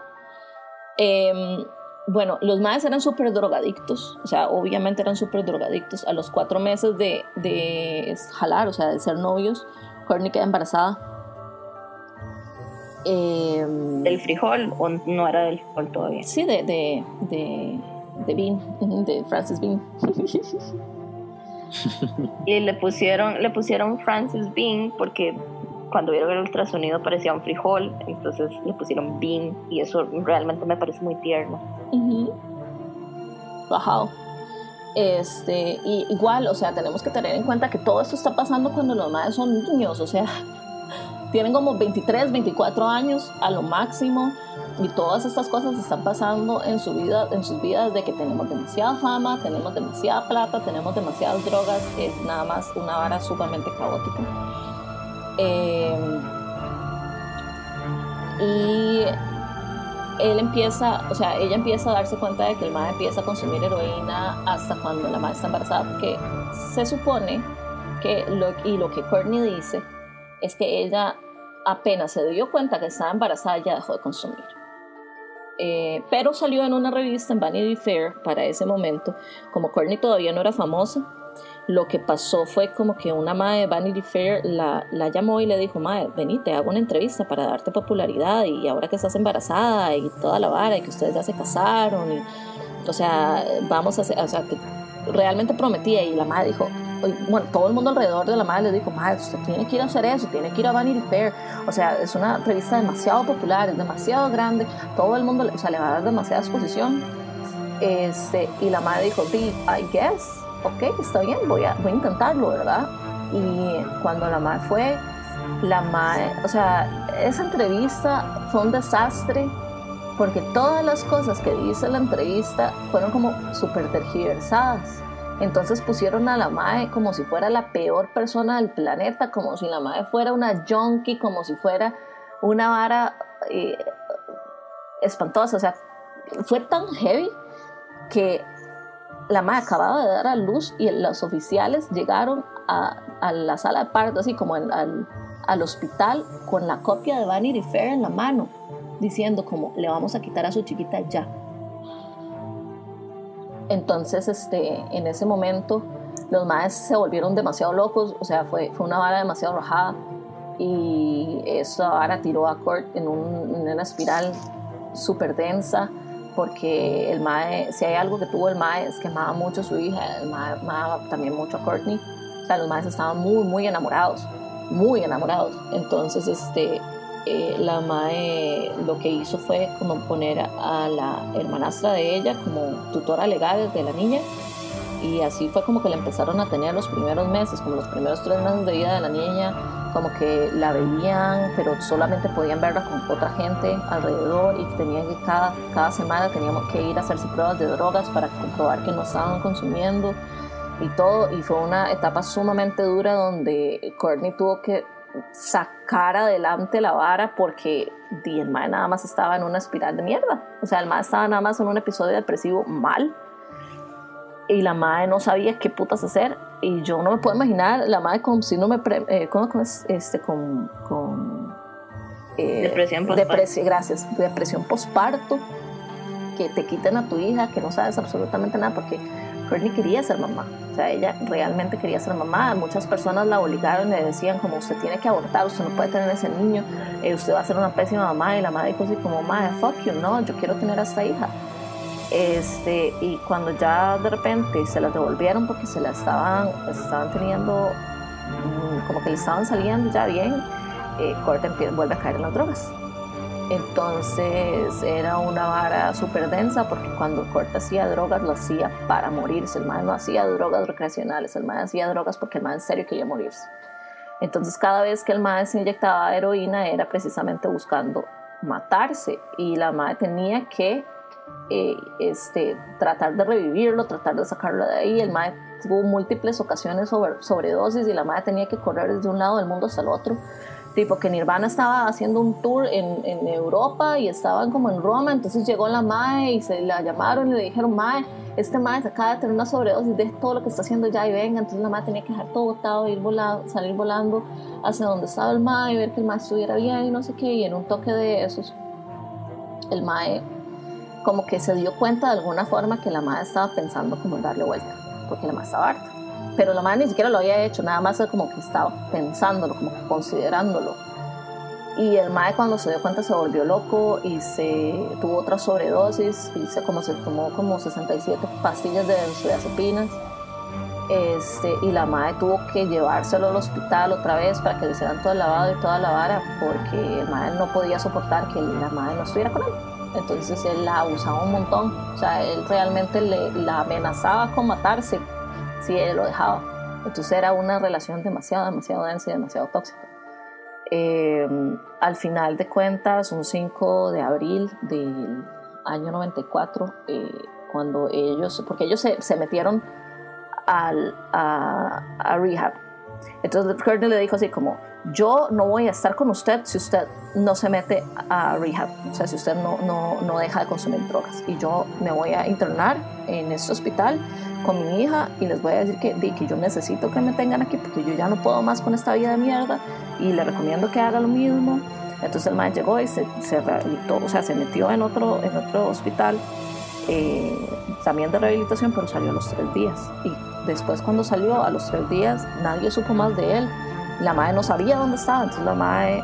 Em, bueno, los maes eran súper drogadictos, o sea, obviamente eran súper drogadictos. A los cuatro meses de, de, jalar, o sea, de ser novios, Courtney queda embarazada. Em, ¿El frijol o no era del frijol todavía? Sí, de, de, de, de Bean, de Francis Bean. [LAUGHS] y le pusieron, le pusieron Francis Bean porque cuando vieron el ultrasonido parecía un frijol, entonces le pusieron bean y eso realmente me parece muy tierno. Bajado. Este, y igual, o sea, tenemos que tener en cuenta que todo esto está pasando cuando los madres son niños, o sea, [LAUGHS] tienen como 23, 24 años a lo máximo y todas estas cosas están pasando en su vida, en sus vidas de que tenemos demasiada fama, tenemos demasiada plata, tenemos demasiadas drogas, es nada más una vara sumamente caótica. Eh, y él empieza, o sea, ella empieza a darse cuenta de que el madre empieza a consumir heroína hasta cuando la madre está embarazada, porque se supone que, lo, y lo que Courtney dice, es que ella apenas se dio cuenta que estaba embarazada ya dejó de consumir. Eh, pero salió en una revista en Vanity Fair para ese momento, como Courtney todavía no era famosa, lo que pasó fue como que una madre de Vanity Fair la, la llamó y le dijo, madre, vení, te hago una entrevista para darte popularidad y ahora que estás embarazada y toda la vara y que ustedes ya se casaron y, o sea, vamos a hacer, o sea, que realmente prometía y la madre dijo, bueno, todo el mundo alrededor de la madre le dijo, madre, usted tiene que ir a hacer eso, tiene que ir a Vanity Fair, o sea, es una revista demasiado popular, es demasiado grande, todo el mundo, o sea, le va a dar demasiada exposición. Este, y la madre dijo, I guess, ok, está bien, voy a, voy a intentarlo, ¿verdad? Y cuando la madre fue, la madre, o sea, esa entrevista fue un desastre porque todas las cosas que dice la entrevista fueron como súper tergiversadas. Entonces pusieron a la madre como si fuera la peor persona del planeta, como si la madre fuera una junkie, como si fuera una vara eh, espantosa. O sea, fue tan heavy que la madre acababa de dar a luz y los oficiales llegaron a, la sala de parto, así como al, al, hospital, con la copia de Vanity Fair en la mano, diciendo como le vamos a quitar a su chiquita ya. Entonces, este, en ese momento, los madres se volvieron demasiado locos, o sea, fue, fue una vara demasiado rojada y esa vara tiró a Kurt en, en una espiral súper densa porque el Mae, si hay algo que tuvo el Mae es que amaba mucho a su hija, el Mae amaba también mucho a Courtney, o sea, los Maes estaban muy, muy enamorados, muy enamorados, entonces, este, eh, la Mae lo que hizo fue como poner a la hermanastra de ella como tutora legal de la niña, y así fue como que le empezaron a tener los primeros meses, como los primeros tres meses de vida de la niña, como que la veían, pero solamente podían verla con otra gente alrededor y tenían que cada, cada semana teníamos que ir a hacerse pruebas de drogas para comprobar que no estaban consumiendo y todo. Y fue una etapa sumamente dura donde Courtney tuvo que sacar adelante la vara porque el nada más estaba en una espiral de mierda. O sea, el mae estaba nada más en un episodio depresivo mal y la madre no sabía qué putas hacer y yo no me puedo imaginar la madre con síndrome eh, ¿cómo, es? este con, con eh, depresión postparto gracias depresión postparto que te quiten a tu hija que no sabes absolutamente nada porque Courtney quería ser mamá. O sea ella realmente quería ser mamá. Muchas personas la obligaron le decían como usted tiene que abortar usted no puede tener ese niño eh, usted va a ser una pésima mamá y la madre dijo así como madre fuck you no yo quiero tener a esta hija este, y cuando ya de repente se las devolvieron porque se la estaban, estaban teniendo, mm, como que le estaban saliendo ya bien, eh, vuelve a caer en las drogas. Entonces era una vara súper densa porque cuando Corte hacía drogas lo hacía para morirse. El man no hacía drogas recreacionales, el man hacía drogas porque el man en serio quería morirse. Entonces cada vez que el man se inyectaba heroína era precisamente buscando matarse y la madre tenía que eh, este, tratar de revivirlo, tratar de sacarlo de ahí. El mae tuvo múltiples ocasiones sobre sobredosis y la madre tenía que correr desde un lado del mundo hasta el otro. Tipo que Nirvana estaba haciendo un tour en, en Europa y estaban como en Roma, entonces llegó la madre y se la llamaron y le dijeron, mae, este mae se acaba de tener una sobredosis, de todo lo que está haciendo ya y venga. Entonces la madre tenía que dejar todo botado, ir volando, salir volando hacia donde estaba el mae ver que el mae estuviera bien y no sé qué. Y en un toque de esos, el mae como que se dio cuenta de alguna forma que la madre estaba pensando como darle vuelta, porque la madre estaba harta. Pero la madre ni siquiera lo había hecho, nada más como que estaba pensándolo, como que considerándolo. Y el mae cuando se dio cuenta se volvió loco y se tuvo otra sobredosis y se como se tomó como 67 pastillas de benzodiazepinas. Este, y la madre tuvo que llevárselo al hospital otra vez para que le hicieran todo el lavado y toda la vara porque el madre no podía soportar que la madre no estuviera con él entonces él la abusaba un montón, o sea, él realmente le, la amenazaba con matarse si él lo dejaba. Entonces era una relación demasiado, demasiado densa y demasiado tóxica. Eh, al final de cuentas, un 5 de abril del año 94, eh, cuando ellos, porque ellos se, metieron al, a, rehab. Entonces Courtney le dijo así como, yo no voy a estar con usted si usted no se mete a rehab, o sea, si usted no, no, no deja de consumir drogas. Y yo me voy a internar en este hospital con mi hija y les voy a decir que, que yo necesito que me tengan aquí porque yo ya no puedo más con esta vida de mierda y le recomiendo que haga lo mismo. Entonces el man llegó y se, se rehabilitó, o sea, se metió en otro, en otro hospital eh, también de rehabilitación, pero salió a los tres días. Y después cuando salió a los tres días, nadie supo más de él. La madre no sabía dónde estaba, entonces la madre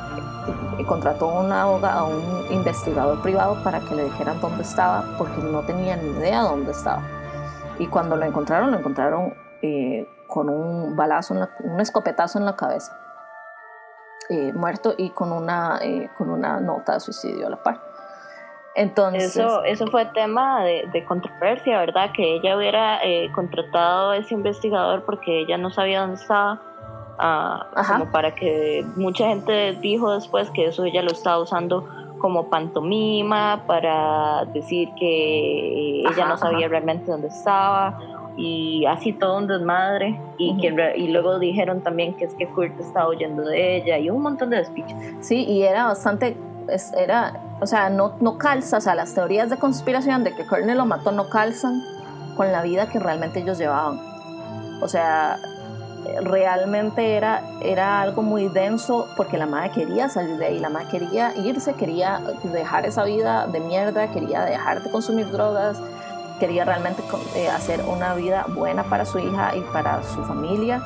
eh, contrató una, a un investigador privado para que le dijeran dónde estaba, porque no tenía ni idea dónde estaba. Y cuando lo encontraron, lo encontraron eh, con un balazo, un escopetazo en la cabeza, eh, muerto y con una, con una nota de suicidio a la par. Entonces, eso, eso fue tema de, de controversia, ¿verdad? Que ella hubiera contratado a ese investigador porque ella no sabía dónde estaba. Ah, como para que mucha gente dijo después que eso ella lo estaba usando como pantomima para decir que ella no sabía realmente dónde estaba y así todo un desmadre y, que, y luego dijeron también que es que Kurt estaba huyendo de ella y un montón de despiches. Sí, y era bastante, era, o sea, no, no calza, o sea, las teorías de conspiración de que Courtney lo mató no calzan con la vida que realmente ellos llevaban. O sea, realmente era, era algo muy denso porque la madre quería salir de ahí, la madre quería irse, quería dejar esa vida de mierda, quería dejar de consumir drogas, quería realmente eh, hacer una vida buena para su hija y para su familia.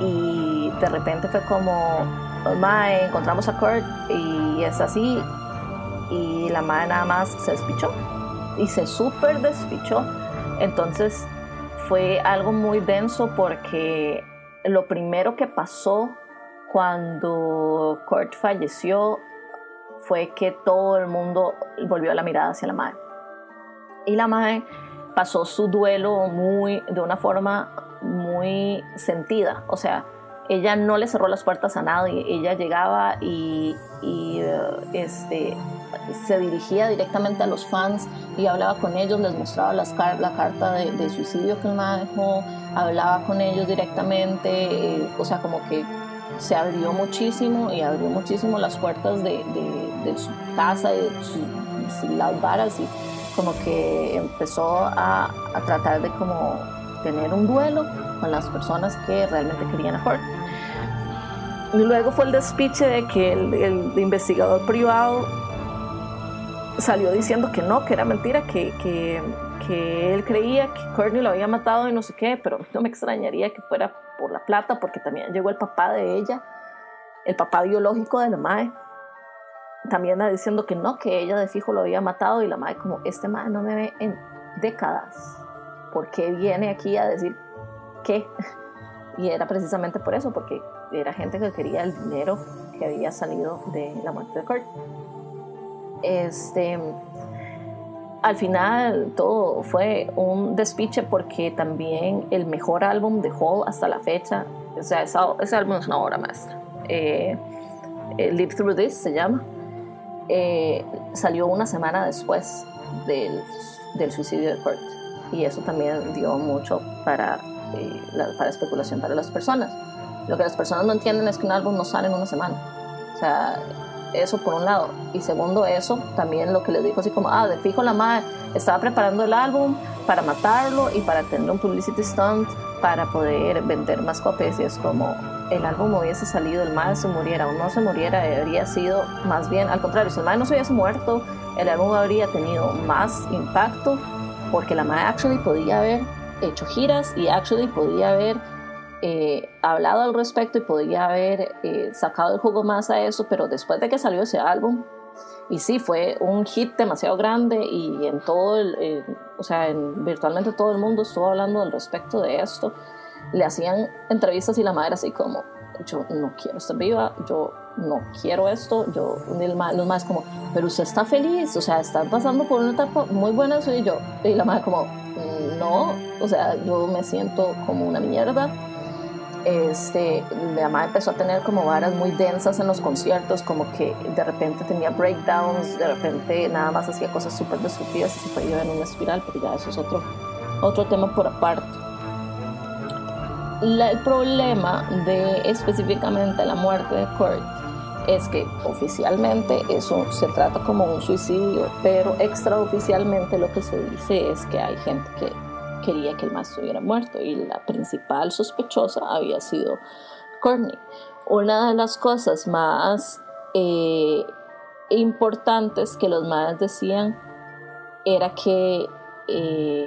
Y de repente fue como, madre, encontramos a Kurt y es así. Y la madre nada más se despichó y se súper despichó. Entonces fue algo muy denso porque lo primero que pasó cuando Kurt falleció fue que todo el mundo volvió la mirada hacia la madre. Y la madre pasó su duelo muy, de una forma muy sentida. O sea, ella no le cerró las puertas a nadie. Ella llegaba y, eh, este, se dirigía directamente a los fans y hablaba con ellos, les mostraba la carta de, suicidio que el dejó, hablaba con ellos directamente, eh, o sea, como que se abrió muchísimo y abrió muchísimo las puertas de, su casa y de las varas y como que empezó a, tratar de como tener un duelo con las personas que realmente querían a Y luego fue el despiche de que el, el investigador privado salió diciendo que no, que era mentira, que, que, que, él creía que Courtney lo había matado y no sé qué, pero no me extrañaría que fuera por la plata, porque también llegó el papá de ella, el papá biológico de la madre, también diciendo que no, que ella de fijo lo había matado y la madre como, este madre no me ve en décadas, ¿por qué viene aquí a decir qué? [LAUGHS] Y era precisamente por eso, porque era gente que quería el dinero que había salido de la muerte de Kurt. Este, al final todo fue un despiche porque también el mejor álbum de Hall hasta la fecha, o sea, ese, álbum es una obra maestra. Eh, Live Through This se llama. Eh, salió una semana después del, del, suicidio de Kurt y eso también dio mucho para, la, para especulación para las personas. Lo que las personas no entienden es que un álbum no sale en una semana. O sea, eso por un lado. Y segundo, eso también lo que les dijo así como, ah, de fijo la madre estaba preparando el álbum para matarlo y para tener un publicity stunt para poder vender más copias. Y es como, el álbum hubiese salido, el madre se muriera o no se muriera, habría sido más bien al contrario, si el madre no se hubiese muerto, el álbum habría tenido más impacto porque la madre actually podía haber hecho giras y actually podía haber eh, hablado al respecto y podía haber eh, sacado el jugo más a eso, pero después de que salió ese álbum, y sí, fue un hit demasiado grande y en todo el, o sea, en virtualmente todo el mundo estuvo hablando al respecto de esto. Le hacían entrevistas y la madre así como, yo no quiero estar viva, yo no quiero esto, yo, los más como, pero usted está feliz, o sea, están pasando por una etapa muy buena, soy yo, y la madre como, no, o sea, yo me siento como una mierda, este, la madre empezó a tener como varas muy densas en los conciertos, como que de repente tenía breakdowns, de repente nada más hacía cosas súper destructivas y se fue en una espiral, pero ya eso es otro, otro tema por aparte. el problema de específicamente la muerte de Kurt es que oficialmente eso se trata como un suicidio, pero extraoficialmente lo que se dice es que hay gente que quería que el más estuviera muerto y la principal sospechosa había sido Courtney. Una de las cosas más eh, importantes que los más decían era que eh,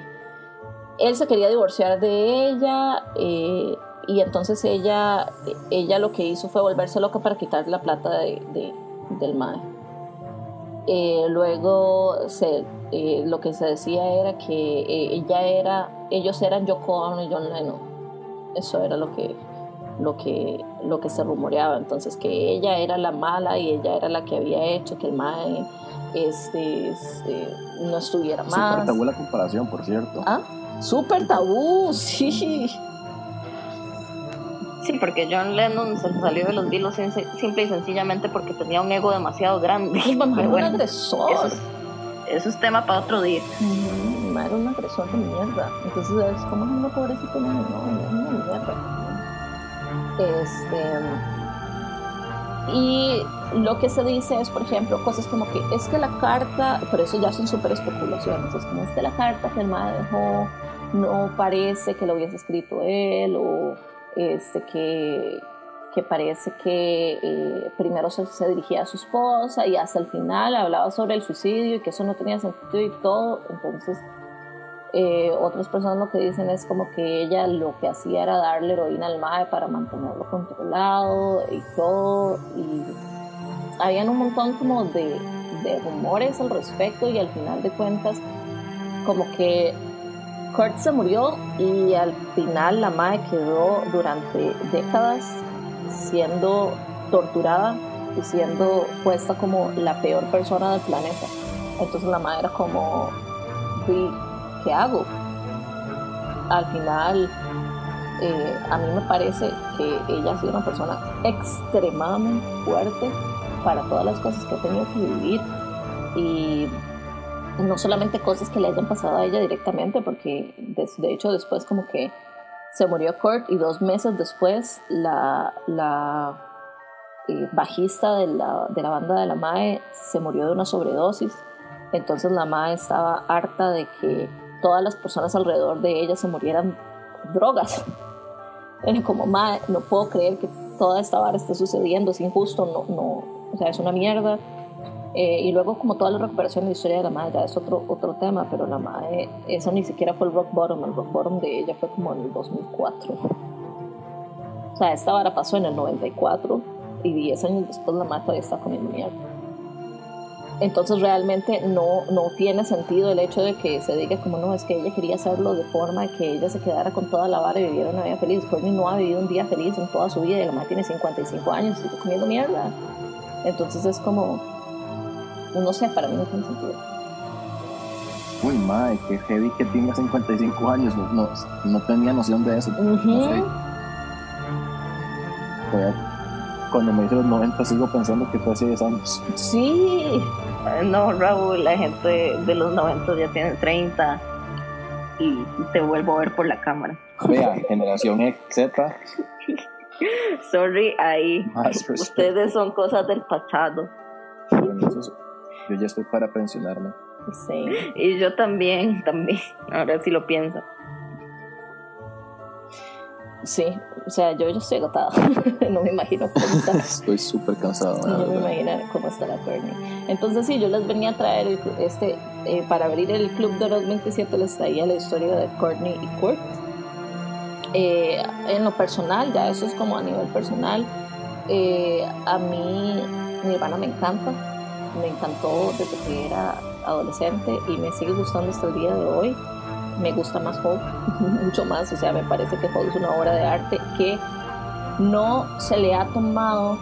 él se quería divorciar de ella eh, y entonces ella, ella lo que hizo fue volverse loca para quitarle la plata de, del mae. luego se, eh, lo que se decía era que eh, ella era, ellos eran Yoko Ono y John Lennon. Eso era lo que, lo que, lo que se rumoreaba. Entonces que ella era la mala y ella era la que había hecho que el mae este, este no estuviera más. Súper tabú la comparación, por cierto. Ah, súper tabú, [LAUGHS] sí. Sí, porque John Lennon se salió de los Beatles simple y sencillamente porque tenía un ego demasiado grande. Pero un agresor. Eso es tema para otro día. era un agresor de mierda. Entonces es como una pobrecita, no, no, es una mierda. Este. Y lo que se dice es, por ejemplo, cosas como que es que la carta, pero eso ya son súper especulaciones, es como es que la carta que el madre dejó no parece que lo hubiese escrito él o este que parece que eh, primero se, dirigía a su esposa y hasta el final hablaba sobre el suicidio y que eso no tenía sentido y todo. Entonces, eh, otras personas lo que dicen es como que ella lo que hacía era darle heroína al MAE para mantenerlo controlado y todo. Y habían un montón como de rumores al respecto y al final de cuentas, como que Kurt se murió y al final la MAE quedó durante décadas siendo torturada y siendo puesta como la peor persona del planeta. Entonces la madre era como, ¿qué hago? Al final, eh, a mí me parece que ella ha sido una persona extremadamente fuerte para todas las cosas que ha tenido que vivir y no solamente cosas que le hayan pasado a ella directamente, porque de hecho después como que se murió Kurt y dos meses después la, la eh, bajista de la, de la, banda de la MAE se murió de una sobredosis. Entonces la MAE estaba harta de que todas las personas alrededor de ella se murieran drogas. [LAUGHS] Era como, MAE, no puedo creer que toda esta vara esté sucediendo, es injusto, no, no, o sea, es una mierda. Eh, y luego como toda la recuperación de la historia de la madre ya es otro, otro tema, pero la madre, eso ni siquiera fue el rock bottom, el rock bottom de ella fue como en el 2004. O sea, esta vara pasó en el 94 y 10 años después la madre todavía está comiendo mierda. Entonces realmente no, no tiene sentido el hecho de que se diga como no, es que ella quería hacerlo de forma que ella se quedara con toda la vara y viviera una vida feliz. Courtney no ha vivido un día feliz en toda su vida y la madre tiene 55 años y sigue comiendo mierda. Entonces es como, no sé, para mí no tiene sentido. Uy, madre, qué heavy que tenga 55 años, no, no, tenía noción de eso. Cuando me dice los 90 sigo pensando que fue hace 10 años. Sí, no, Raúl, la gente de los 90 ya tiene 30 y te vuelvo a ver por la cámara. Vea, generación Z. Sorry, ahí. Ustedes son cosas del pasado. Yo ya estoy para pensionarme. Sí. Y yo también, [LAUGHS] también. Ahora sí lo pienso. Sí, o sea, yo, yo estoy agotada. [LAUGHS] no me imagino cómo está. [LAUGHS] estoy súper cansado. No me imagino cómo está la Courtney. Entonces, sí, yo les venía a traer este, eh, para abrir el Club de los 27, les traía la historia de Courtney y Kurt. Eh, en lo personal, ya eso es como a nivel personal. Eh, a mí, mi hermana me encanta me encantó desde que era adolescente y me sigue gustando hasta el día de hoy. Me gusta más Hope, [LAUGHS] mucho más, o sea, me parece que Hope es una obra de arte que no se le ha tomado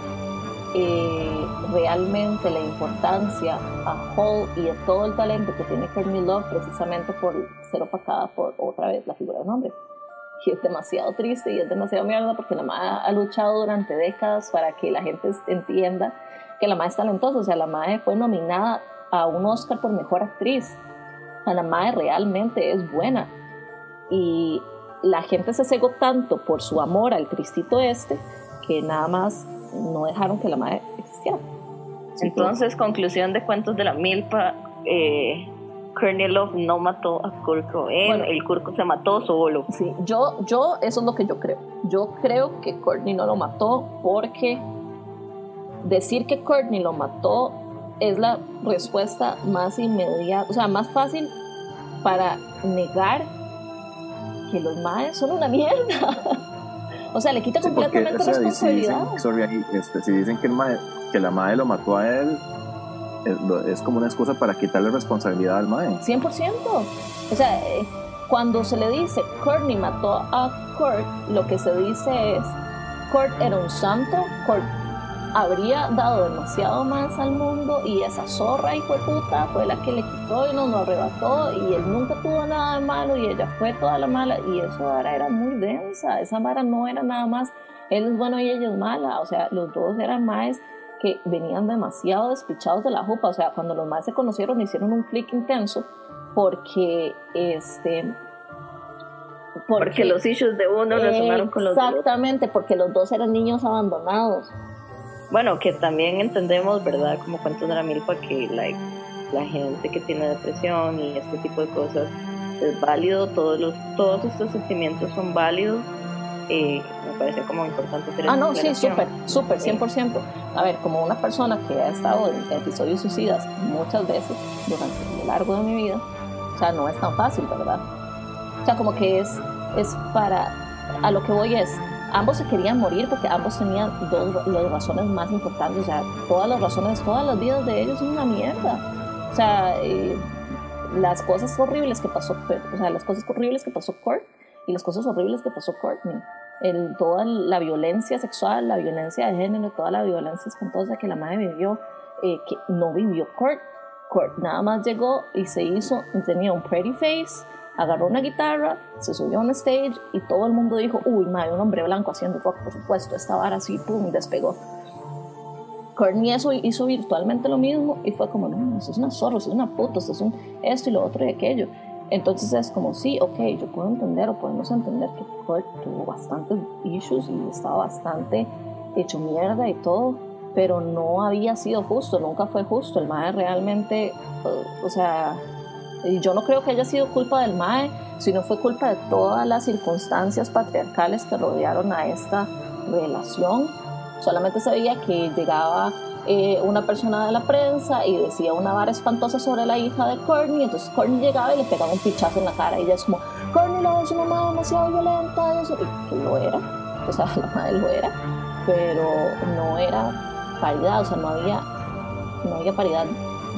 eh, realmente la importancia a Hall y a todo el talento que tiene Courtney Love precisamente por ser opacada por otra vez la figura de un hombre. Y es demasiado triste y es demasiado mierda porque la madre ha luchado durante décadas para que la gente entienda que la madre es talentosa. O sea, la madre fue nominada a un Oscar por mejor actriz. la madre realmente es buena. Y la gente se cegó tanto por su amor al Cristito este que nada más no dejaron que la madre existiera. Entonces, conclusión de cuentos de la milpa, eh, Love no mató a Kurt Cobain, el Kurt se mató solo. Sí, yo, yo, eso es lo que yo creo. Yo creo que Courtney no lo mató porque decir que Courtney lo mató es la respuesta más inmediata, o sea, más fácil para negar que los maes son una mierda. [LAUGHS] o sea, le quita completamente responsabilidad. Este, si dicen, que, el que la madre lo mató a él, es, como una excusa para quitarle responsabilidad al mae. 100%. O sea, eh, cuando se le dice Courtney mató a Kurt, lo que se dice es Kurt era un santo, Kurt habría dado demasiado más al mundo y esa zorra y fue puta fue la que le quitó y nos lo arrebató y él nunca tuvo nada de malo y ella fue toda la mala y eso ahora era muy densa, esa Mara no era nada más él es bueno y ella es mala, o sea, los dos eran más que venían demasiado despichados de la jupa, o sea, cuando los más se conocieron hicieron un clic intenso porque este porque, los issues de uno resonaron con los dos. Exactamente, porque los dos eran niños abandonados. Bueno, que también entendemos, ¿verdad? Como cuentos de la milpa, que like, la gente que tiene depresión y este tipo de cosas es válido, todos, los, todos estos sentimientos son válidos eh, me parece como importante tener Ah, no, sí, súper, súper, 100%. A ver, como una persona que ha estado en episodios suicidas muchas veces durante lo largo de mi vida, o sea, no es tan fácil, ¿verdad? O sea, como que es, es para, a lo que voy es, ambos se querían morir porque ambos tenían dos las razones más importantes, o sea, todas las razones, todas las vidas de ellos son una mierda. O sea, eh, las cosas horribles que pasó, o sea, las cosas horribles que pasó Kurt y las cosas horribles que pasó Courtney. El, toda la violencia sexual, la violencia de género, toda la violencia espantosa que la madre vivió, eh, que no vivió Kurt. Kurt nada más llegó y se hizo, tenía un pretty face, agarró una guitarra, se subió a un stage y todo el mundo dijo, uy, madre, un hombre blanco haciendo rock, por supuesto, esta vara así, pum, despegó. Courtney eso hizo virtualmente lo mismo y fue como, no, eso es una zorra, eso es una puta, eso es un esto y lo otro y aquello. Entonces es como, sí, ok, yo puedo entender o podemos entender que Kurt tuvo bastantes issues y estaba bastante hecho mierda y todo, pero no había sido justo, nunca fue justo. El MAE realmente, o sea, yo no creo que haya sido culpa del MAE, sino fue culpa de todas las circunstancias patriarcales que rodearon a esta relación. Solamente sabía que llegaba eh, una persona de la prensa y decía una vara espantosa sobre la hija de Courtney, entonces Courtney llegaba y le pegaba un pichazo en la cara y ella es como, Courtney es una madre demasiado violenta, y, eso, lo era, o sea, [LAUGHS] la madre lo era, pero no era paridad, o sea, no había, no había paridad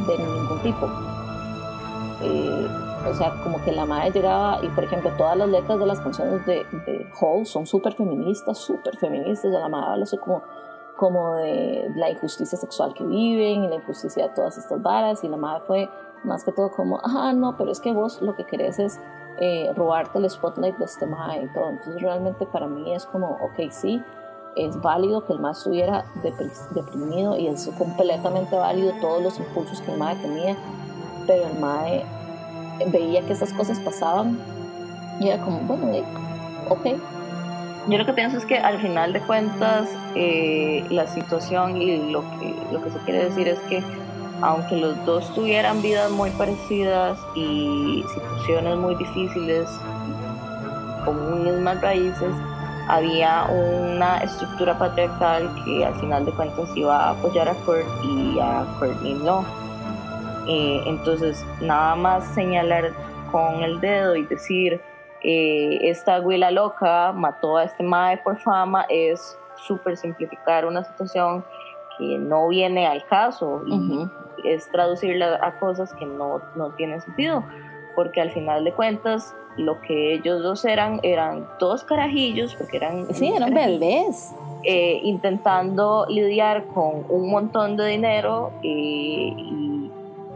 de ningún tipo. Eh, o sea, como que la madre llegaba y, por ejemplo, todas las letras de las canciones de, de Hall son súper feministas, súper feministas, la madre habla así como como de la injusticia sexual que viven y la injusticia de todas estas varas y la madre fue más que todo como, ah, no, pero es que vos lo que querés es eh, robarte el spotlight de este mae y todo. Entonces realmente para mí es como, ok, sí, es válido que el mae estuviera deprimido y es completamente válido todos los impulsos que el mae tenía, pero el mae veía que esas cosas pasaban y era como, bueno, ok, yo lo que pienso es que al final de cuentas eh, la situación y lo que, se quiere decir es que aunque los dos tuvieran vidas muy parecidas y situaciones muy difíciles con mismas raíces, había una estructura patriarcal que al final de cuentas iba a apoyar a Kurt y a Courtney no. Eh, entonces, nada más señalar con el dedo y decir, eh, esta abuela loca mató a este mae por fama es súper simplificar una situación que no viene al caso y es traducirla a cosas que no, no tienen sentido, porque al final de cuentas lo que ellos dos eran eran dos carajillos, porque eran... Sí, eran bebés. eh, intentando lidiar con un montón de dinero eh, y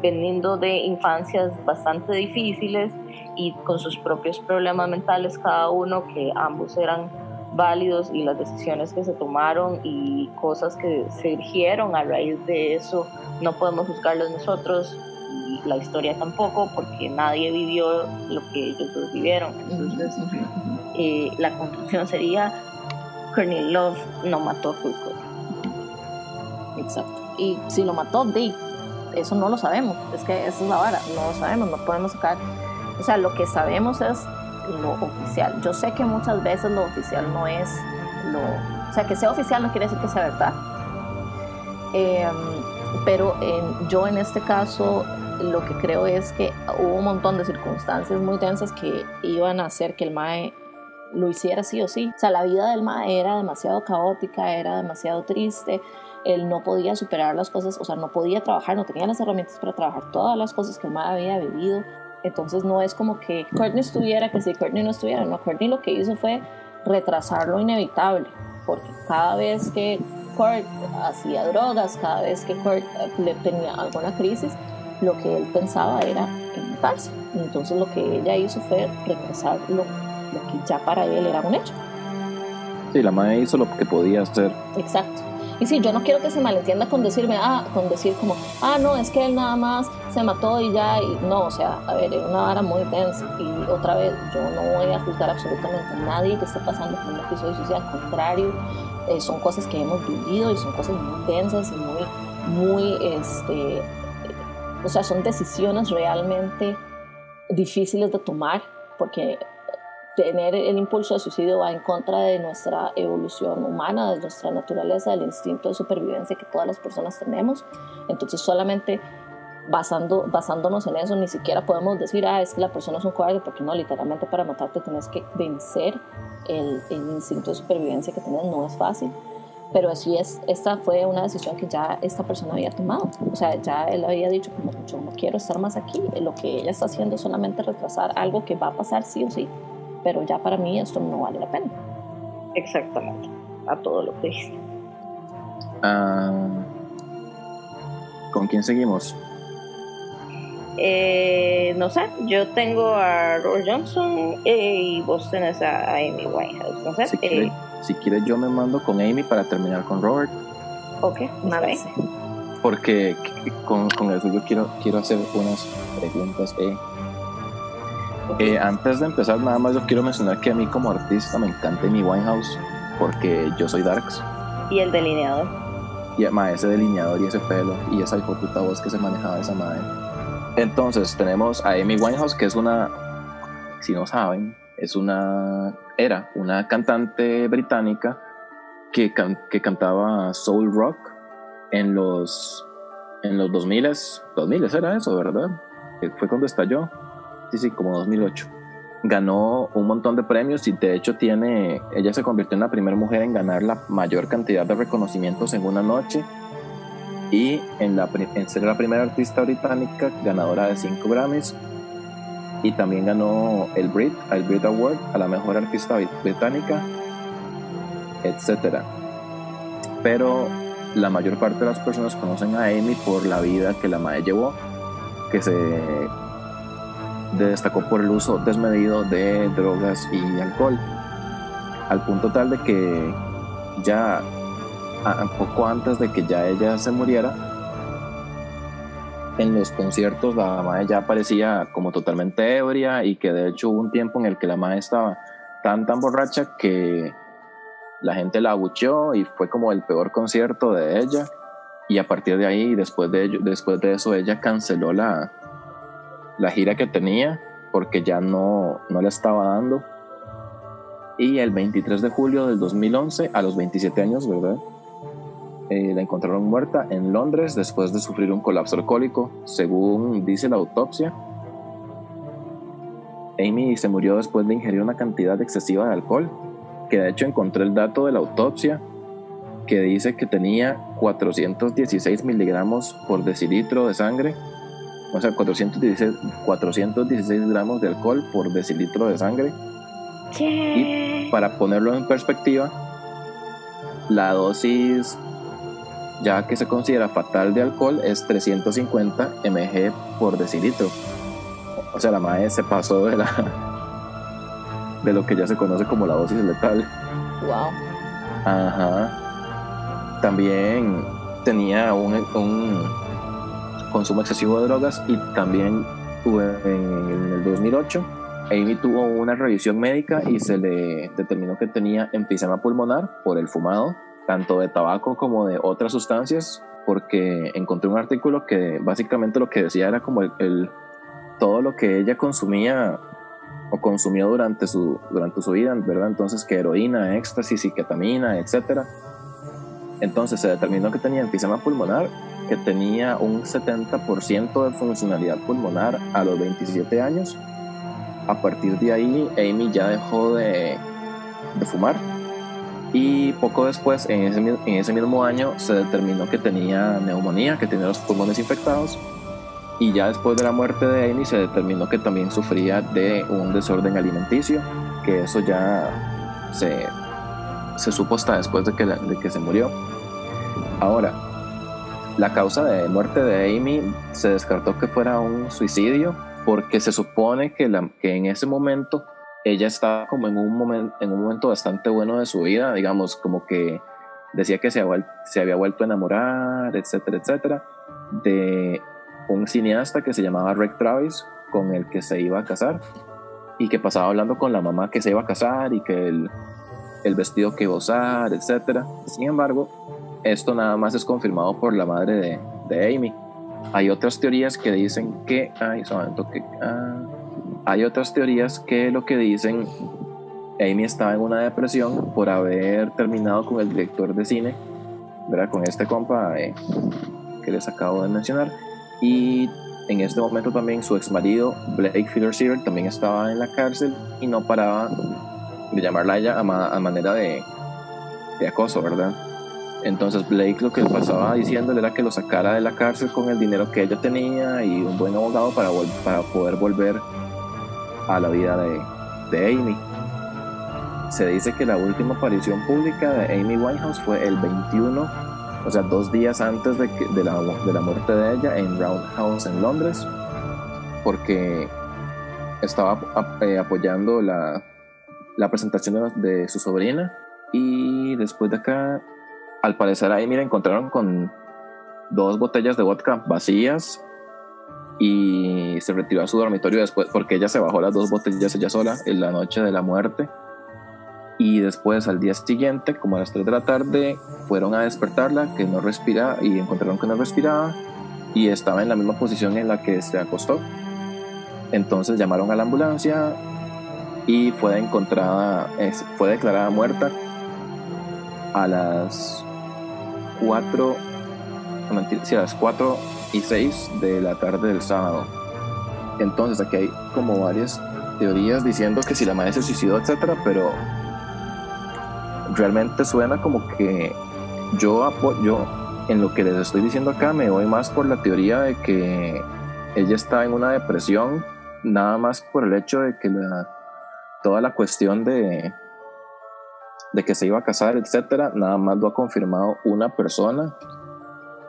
veniendo de infancias bastante difíciles y con sus propios problemas mentales cada uno, que ambos eran válidos y las decisiones que se tomaron y cosas que surgieron a raíz de eso, no podemos juzgarlos nosotros y la historia tampoco porque nadie vivió lo que ellos dos vivieron. Entonces, eh, la conclusión sería, Courtney Love no mató a Fulco. Exacto. Y si lo mató, Dick, eso no lo sabemos. Es que esa es la vara, no lo sabemos, no podemos sacar. O sea, lo que sabemos es lo oficial. Yo sé que muchas veces lo oficial no es lo... O sea, que sea oficial no quiere decir que sea verdad. Em, pero yo en este caso lo que creo es que hubo un montón de circunstancias muy densas que iban a hacer que el MAE lo hiciera sí o sí. O sea, la vida del MAE era demasiado caótica, era demasiado triste, él no podía superar las cosas, o sea, no podía trabajar, no tenía las herramientas para trabajar todas las cosas que el MAE había vivido. Entonces no es como que Courtney estuviera, que si Courtney no estuviera, no, Courtney lo que hizo fue retrasar lo inevitable, porque cada vez que Kurt hacía drogas, cada vez que Kurt eh, tenía alguna crisis, lo que él pensaba era matarse. Entonces lo que ella hizo fue retrasar lo, que ya para él era un hecho. Sí, la madre hizo lo que podía hacer. Exacto. Y sí, yo no quiero que se malentienda con decirme, ah, con decir como, ah, no, es que él nada más se mató y ya, y no, o sea, a ver, era una vara muy tensa. Y otra vez, yo no voy a juzgar absolutamente a nadie que esté pasando por un episodio suicida, al contrario, eh, son cosas que hemos vivido y son cosas muy tensas y muy, muy, este, o sea, son decisiones realmente difíciles de tomar porque tener el impulso de suicidio va en contra de nuestra evolución humana, de nuestra naturaleza, del instinto de supervivencia que todas las personas tenemos. Entonces solamente basando, basándonos en eso ni siquiera podemos decir, ah, es que la persona es un cobarde, porque no, literalmente para matarte tienes que vencer el, el instinto de supervivencia que tienes, no es fácil pero así es, esta fue una decisión que ya esta persona había tomado. O sea, ya él había dicho como yo no quiero estar más aquí, lo que ella está haciendo es solamente retrasar algo que va a pasar sí o sí, pero ya para mí esto no vale la pena. Exactamente, a todo lo que dijiste. Ah, ¿Con quién seguimos? Eh, no sé, yo tengo a Robert Johnson eh, y vos tenés a, Amy Winehouse. No sé. Eh, si quieres, yo me mando con Amy para terminar con Robert. Ok, una vez. Porque con, con, eso yo quiero, quiero hacer unas preguntas. Eh. Eh, antes de empezar, nada más yo quiero mencionar que a mí como artista me encanta Amy Winehouse porque yo soy Darks. Y el delineador. Y además ese delineador y ese pelo y esa puta voz que se manejaba esa madre. Entonces tenemos a Amy Winehouse, que es una, si no saben, es una, era una cantante británica que, que cantaba soul rock en los, en los 2000, 2000 era eso, ¿verdad? fue cuando estalló. Sí, sí, como 2008. Ganó un montón de premios y de hecho tiene, ella se convirtió en la primera mujer en ganar la mayor cantidad de reconocimientos en una noche y en, la, en ser la primera artista británica ganadora de 5 Grammys y también ganó el Brit, el Brit Award a la mejor artista británica, etc. Pero la mayor parte de las personas conocen a Amy por la vida que la madre llevó, que se destacó por el uso desmedido de drogas y alcohol, al punto tal de que ya poco antes de que ya ella se muriera, en los conciertos la madre ya parecía como totalmente ebria y que de hecho hubo un tiempo en el que la madre estaba tan tan borracha que la gente la abucheó y fue como el peor concierto de ella. Y a partir de ahí después de después de eso ella canceló la la gira que tenía porque ya no no le estaba dando y el 23 de julio del 2011 a los 27 años, ¿verdad? Eh, la encontraron muerta en Londres después de sufrir un colapso alcohólico, según dice la autopsia. Amy se murió después de ingerir una cantidad excesiva de alcohol, que de hecho encontré el dato de la autopsia que dice que tenía 416 miligramos por decilitro de sangre, o sea, 416, 416 gramos de alcohol por decilitro de sangre. Y para ponerlo en perspectiva, la dosis ya que se considera fatal de alcohol es 350 mg por decilitro. O sea, la madre se pasó de la de lo que ya se conoce como la dosis letal. Wow. Ajá. También tenía un, un consumo excesivo de drogas y también en el 2008 Amy tuvo una revisión médica y se le determinó que tenía enfisema pulmonar por el fumado, tanto de tabaco como de otras sustancias, porque encontré un artículo que básicamente lo que decía era como el, todo lo que ella consumía o consumió durante su, durante su vida, ¿verdad? Entonces que heroína, éxtasis y ketamina, etc. Entonces se determinó que tenía enfisema pulmonar, que tenía un 70% de funcionalidad pulmonar a los 27 años a partir de ahí Amy ya dejó de, fumar y poco después, en ese, en ese, mismo año, se determinó que tenía neumonía, que tenía los pulmones infectados. Y ya después de la muerte de Amy, se determinó que también sufría de un desorden alimenticio, que eso ya se, se supo hasta después de que, de que se murió. Ahora, la causa de muerte de Amy se descartó que fuera un suicidio porque se supone que, la, que en ese momento ella estaba como en un, momento, en un momento bastante bueno de su vida, digamos, como que decía que se se había vuelto a enamorar, etcétera, etcétera, de un cineasta que se llamaba Rick Travis, con el que se iba a casar, y que pasaba hablando con la mamá que se iba a casar y que el, el vestido que iba a usar, etcétera. Sin embargo, esto nada más es confirmado por la madre de, de Amy hay otras teorías que dicen que, ay, que ah, hay otras teorías que lo que dicen, Amy estaba en una depresión por haber terminado con el director de cine, ¿verdad? Con este compa eh, que les acabo de mencionar. Y en este momento también su ex marido, Blake Fielder también estaba en la cárcel y no paraba de llamarla a ella a, manera de, de acoso, ¿verdad? Entonces Blake lo que pasaba diciéndole era que lo sacara de la cárcel con el dinero que ella tenía y un buen abogado para, para poder volver a la vida de, de Amy. Se dice que la última aparición pública de Amy Winehouse fue el 21, o sea, dos días antes de, de, la, de la muerte de ella en Roundhouse en Londres, porque estaba eh, apoyando la, la presentación de su sobrina y después de acá al parecer ahí, mira, encontraron con dos botellas de vodka vacías y se retiró a su dormitorio después porque ella se bajó las dos botellas ella sola en la noche de la muerte. Y después al día siguiente, como a las 3 de la tarde, fueron a despertarla, que no respiraba, y encontraron que no respiraba y estaba en la misma posición en la que se acostó. Entonces llamaron a la ambulancia y fue encontrada, fue declarada muerta a las 4, a las 4 y 6 de la tarde del sábado. Entonces aquí hay como varias teorías diciendo que si la madre se suicidó, etcétera, pero realmente suena como que yo apoyo en lo que les estoy diciendo acá, me voy más por la teoría de que ella está en una depresión, nada más por el hecho de que la, toda la cuestión de de que se iba a casar, etcétera, nada más lo ha confirmado una persona.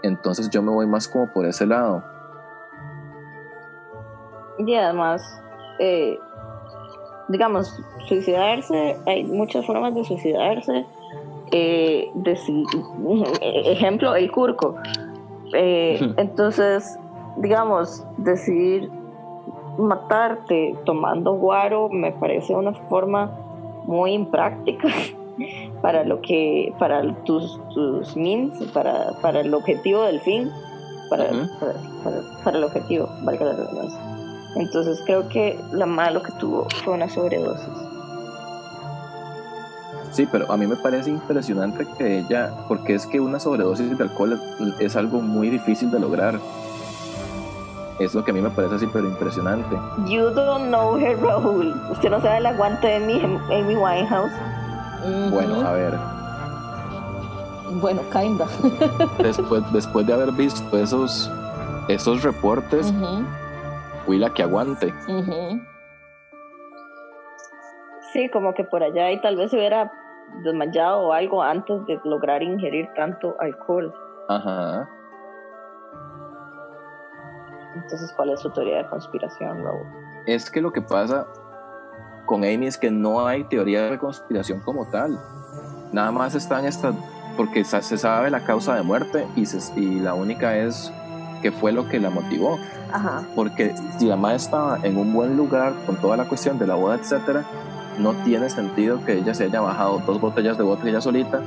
Entonces yo me voy más como por ese lado. Y además, eh, digamos, suicidarse, hay muchas formas de suicidarse. Eh, [LAUGHS] ejemplo, el curco. Eh, entonces, digamos, decidir matarte tomando guaro me parece una forma muy impráctica [LAUGHS] para lo que, para tus, tus means, para, para el objetivo del fin, para, para, el objetivo, valga la redundancia. Entonces creo que la malo que tuvo fue una sobredosis. Sí, pero a mí me parece impresionante que ella, porque es que una sobredosis de alcohol es, algo muy difícil de lograr. Es lo que a mí me parece súper impresionante. You don't know her, Raúl. Usted no sabe el aguante de mi Amy Winehouse. Bueno, a ver. Bueno, kinda. [LAUGHS] después, después de haber visto esos, esos reportes, fui la que aguante. Sí, como que por allá y tal vez se hubiera desmayado o algo antes de lograr ingerir tanto alcohol. Ajá. Entonces, ¿cuál es su teoría de conspiración, Raúl? Es que lo que pasa con Amy es que no hay teoría de conspiración como tal. Nada más están estas, porque se sabe la causa de muerte y, y la única es que fue lo que la motivó. Ajá. Porque si la madre estaba en un buen lugar con toda la cuestión de la boda, etcétera, no tiene sentido que ella se haya bajado dos botellas de vodka ella solita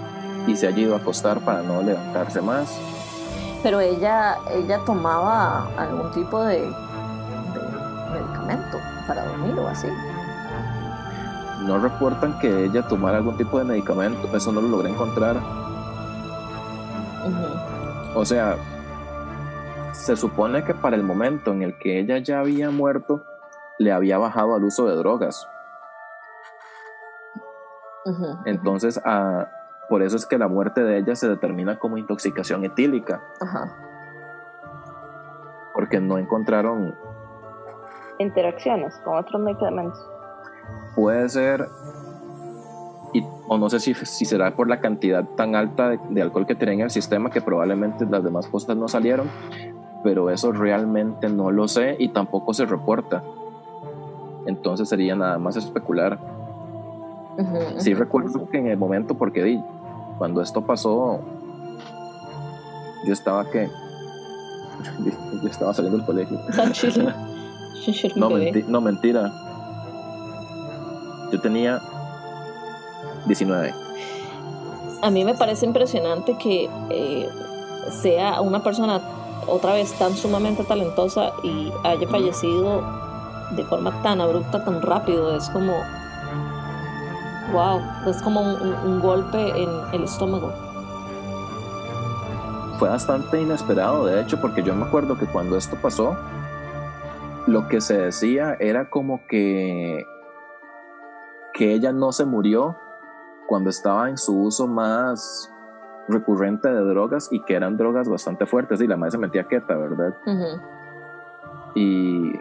y se haya ido a acostar para no levantarse más. Pero ella, ella tomaba algún tipo de, medicamento para dormir o así. No reportan que ella tomara algún tipo de medicamento, eso no lo logré encontrar. O sea, se supone que para el momento en el que ella ya había muerto, le había bajado al uso de drogas. Entonces, a, por eso es que la muerte de ella se determina como intoxicación etílica. Porque no encontraron interacciones con otros medicamentos. Puede ser, y, o no sé si, si, será por la cantidad tan alta de, alcohol que tenía en el sistema que probablemente las demás cosas no salieron, pero eso realmente no lo sé y tampoco se reporta. Entonces sería nada más especular. sí recuerdo que en el momento, porque di, cuando esto pasó, yo estaba que [LAUGHS] yo estaba saliendo del colegio. [LAUGHS] no, [LAUGHS] no, mentira. Yo tenía 19. A mí me parece impresionante que eh, sea una persona otra vez tan sumamente talentosa y haya fallecido de forma tan abrupta, tan rápido. Es como, wow, es como un, golpe en el estómago. Fue bastante inesperado, de hecho, porque yo me acuerdo que cuando esto pasó, lo que se decía era como que, que ella no se murió cuando estaba en su uso más recurrente de drogas y que eran drogas bastante fuertes y la madre se metía quieta, ¿verdad? Y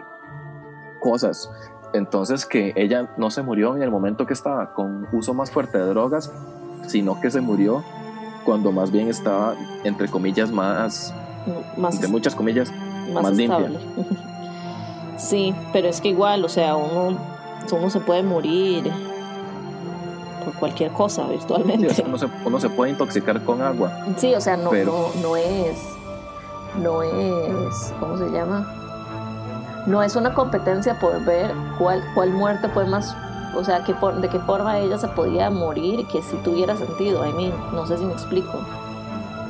cosas. Entonces que ella no se murió en el momento que estaba con uso más fuerte de drogas, sino que se murió cuando más bien estaba, entre comillas, más, más de muchas comillas, más, limpia. [LAUGHS] Sí, pero es que igual, o sea, uno, uno se puede morir por cualquier cosa virtualmente. uno, se, uno, se, puede intoxicar con agua. Sí, o sea, no, no, no es, no es, ¿cómo se llama? No es una competencia por ver cuál, cuál muerte fue más, o sea, de qué forma ella se podía morir que si tuviera sentido. I mean, no sé si me explico.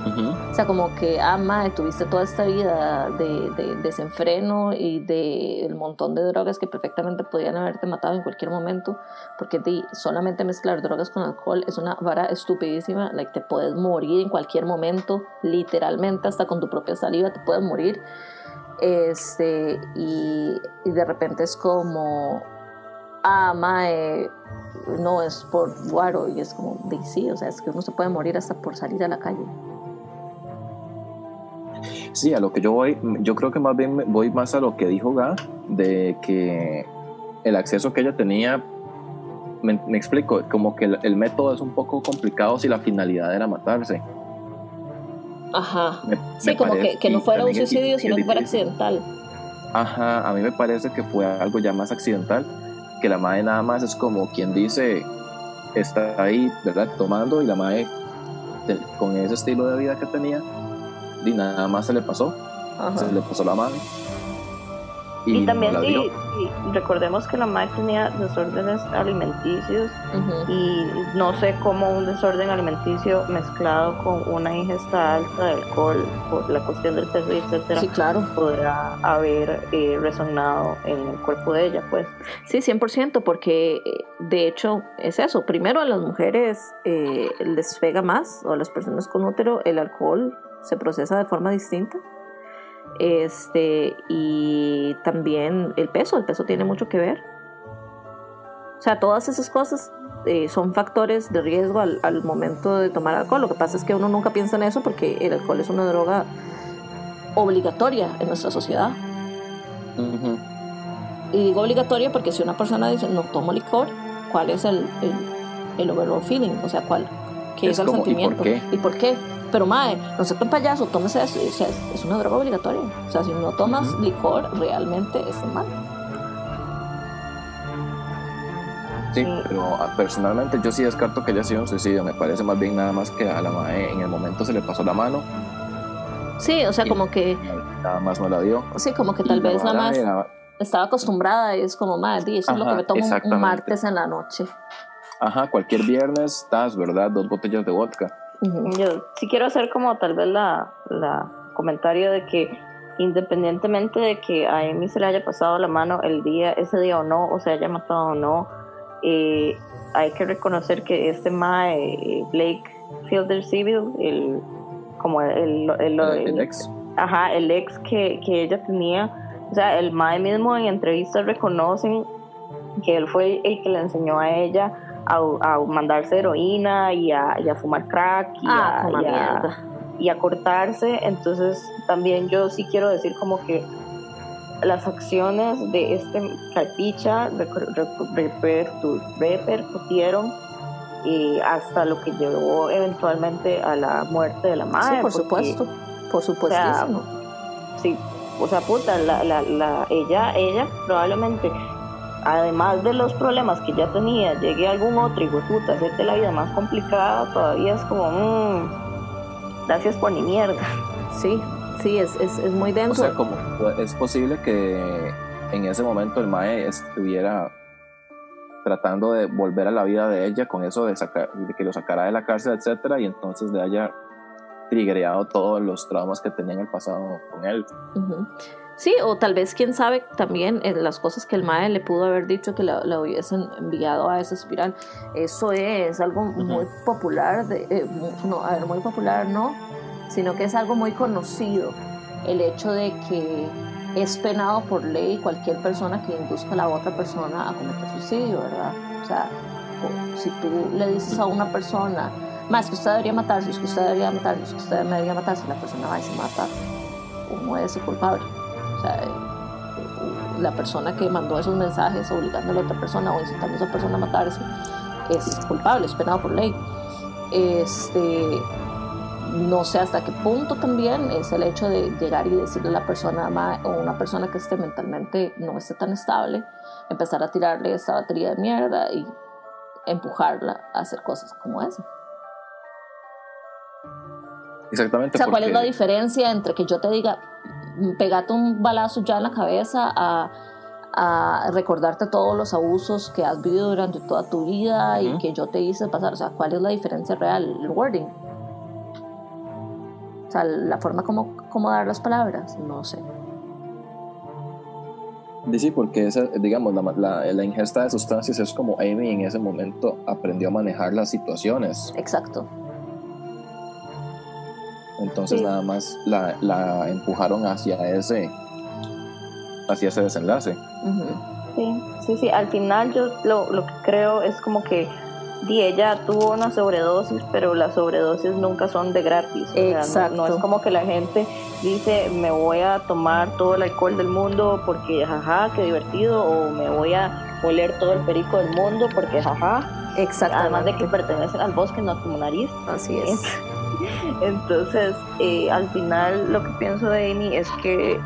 O sea, como que, ah, madre, tuviste toda esta vida de, desenfreno y de el montón de drogas que perfectamente podían haberte matado en cualquier momento, porque solamente mezclar drogas con alcohol es una vara estupidísima, like, te puedes morir en cualquier momento, literalmente, hasta con tu propia saliva te puedes morir. Este, y, y de repente es como, ah, mae, no es por guaro, y es como, sí, o sea, es que uno se puede morir hasta por salir a la calle. Sí, a lo que yo voy, yo creo que más bien voy más a lo que dijo Ga, de que el acceso que ella tenía, me, explico, como que el, método es un poco complicado si la finalidad era matarse. Ajá. sí, como que, que, no fuera un suicidio, sino que fuera accidental. Ajá, a mí me parece que fue algo ya más accidental, que la madre nada más es como quien dice, está ahí, ¿verdad? Tomando y la madre, con ese estilo de vida que tenía, y nada más se le pasó, se le pasó la mano. Y, también recordemos que la madre tenía desórdenes alimenticios y no sé cómo un desorden alimenticio mezclado con una ingesta alta de alcohol por la cuestión del peso y etcétera sí, claro. podrá haber eh, resonado en el cuerpo de ella pues sí 100% porque eh, de hecho es eso primero a las mujeres eh, les pega más o a las personas con útero el alcohol se procesa de forma distinta. Este, y también el peso, el peso tiene mucho que ver. O sea, todas esas cosas eh, son factores de riesgo al, momento de tomar alcohol. Lo que pasa es que uno nunca piensa en eso porque el alcohol es una droga obligatoria en nuestra sociedad. Y digo obligatoria porque si una persona dice no tomo licor, ¿cuál es el, el overall feeling, o sea, cuál, qué es, Es el como, ¿y por sentimiento qué? y por qué. Pero mae, no se un payaso, tómese eso, o sea, es una droga obligatoria. O sea, si no tomas Ujú. licor, realmente es mal. Sí, pero ah, personalmente yo sí descarto que haya sido un suicidio. Me parece más bien nada más que a la mae en el momento se le pasó la mano, Sí, o sea, como que, nada más no la dio. sí, como que Y tal vez la vara más era- estaba acostumbrada y es como, madre, eso es lo que Ajá, me tomo un- martes en la noche. Ajá, cualquier viernes estás, ¿verdad? Dos botellas de vodka. Yo sí quiero hacer como tal vez la, la comentario de que independientemente de que a Amy se le haya pasado la mano el día, ese día o no, o se haya matado o no, eh, hay que reconocer que este Mae, eh, Blake Fielder Civil, el, como el, el, el- El, el ex. ajá, el ex que, que ella tenía, o sea, el Mae mismo en entrevistas reconocen que él fue el que le enseñó a ella a, a mandarse heroína y a, y a fumar crack y, Ah, a, y a- mierda. y a cortarse. Entonces, también yo sí quiero decir como que las acciones de este repercu- repercutieron y hasta lo que llevó eventualmente a la muerte de la madre. Sí, por porque- supuesto, por supuestísimo. sí, o sea, puta, la, la, la, ella, ella probablemente, además de los problemas que ya tenía, llegue algún otro y puta, hacerte la vida más complicada, todavía es como, mmm, gracias por ni mierda. Sí, sí, es, es, es muy O denso. sea, como es posible que en ese momento el Mae estuviera tratando de volver a la vida de ella con eso de, sacar, de que lo sacara de la cárcel, etcétera, y entonces le haya triggereado todos los traumas que tenía en el pasado con él. Ujú. Sí, o tal vez, quién sabe, también eh, las cosas que el MAE le pudo haber dicho que la, la hubiesen enviado a esa espiral. Eso es algo muy popular, de, eh, no, a ver, muy popular no, sino que es algo muy conocido. El hecho de que es penado por ley cualquier persona que induzca a la otra persona a cometer suicidio, ¿verdad? O sea, si tú le dices a una persona, más que usted debería matarse, es que usted debería matarse, es que usted debería matarse, la persona va y se mata, uno es el culpable. Sea, eh, la persona que mandó esos mensajes obligando a la otra persona o incitando a esa persona a matarse es culpable, es penado por ley. Este, no sé hasta qué punto también es el hecho de llegar y decirle a la persona o una persona que esté mentalmente no esté tan estable, empezar a tirarle esta batería de mierda y empujarla a hacer cosas como esa. Exactamente. O sea, ¿cuál es la diferencia entre que yo te diga, "Mm, pegate un balazo ya en la cabeza a, a recordarte todos los abusos que has vivido durante toda tu vida y Ujú. que yo te hice pasar? O sea, ¿cuál es la diferencia real? El wording. O sea, la forma como, como dar las palabras, no sé. Sí, Sí, porque esa, digamos, la, la, la ingesta de sustancias es como Amy en ese momento aprendió a manejar las situaciones. Exacto. Entonces Sí. nada más la, la empujaron hacia ese, hacia ese desenlace. Sí, sí, sí. Al final yo lo, lo que creo es como que di, ella tuvo una sobredosis, pero las sobredosis nunca son de gratis. O sea, no- Exacto. no, es como que la gente dice me voy a tomar todo el alcohol del mundo porque jaja, qué divertido, o me voy a oler todo el perico del mundo porque jaja. Además de que pertenecen al bosque, no a tu nariz. Así es. Entonces, eh, al final lo que pienso de Amy es que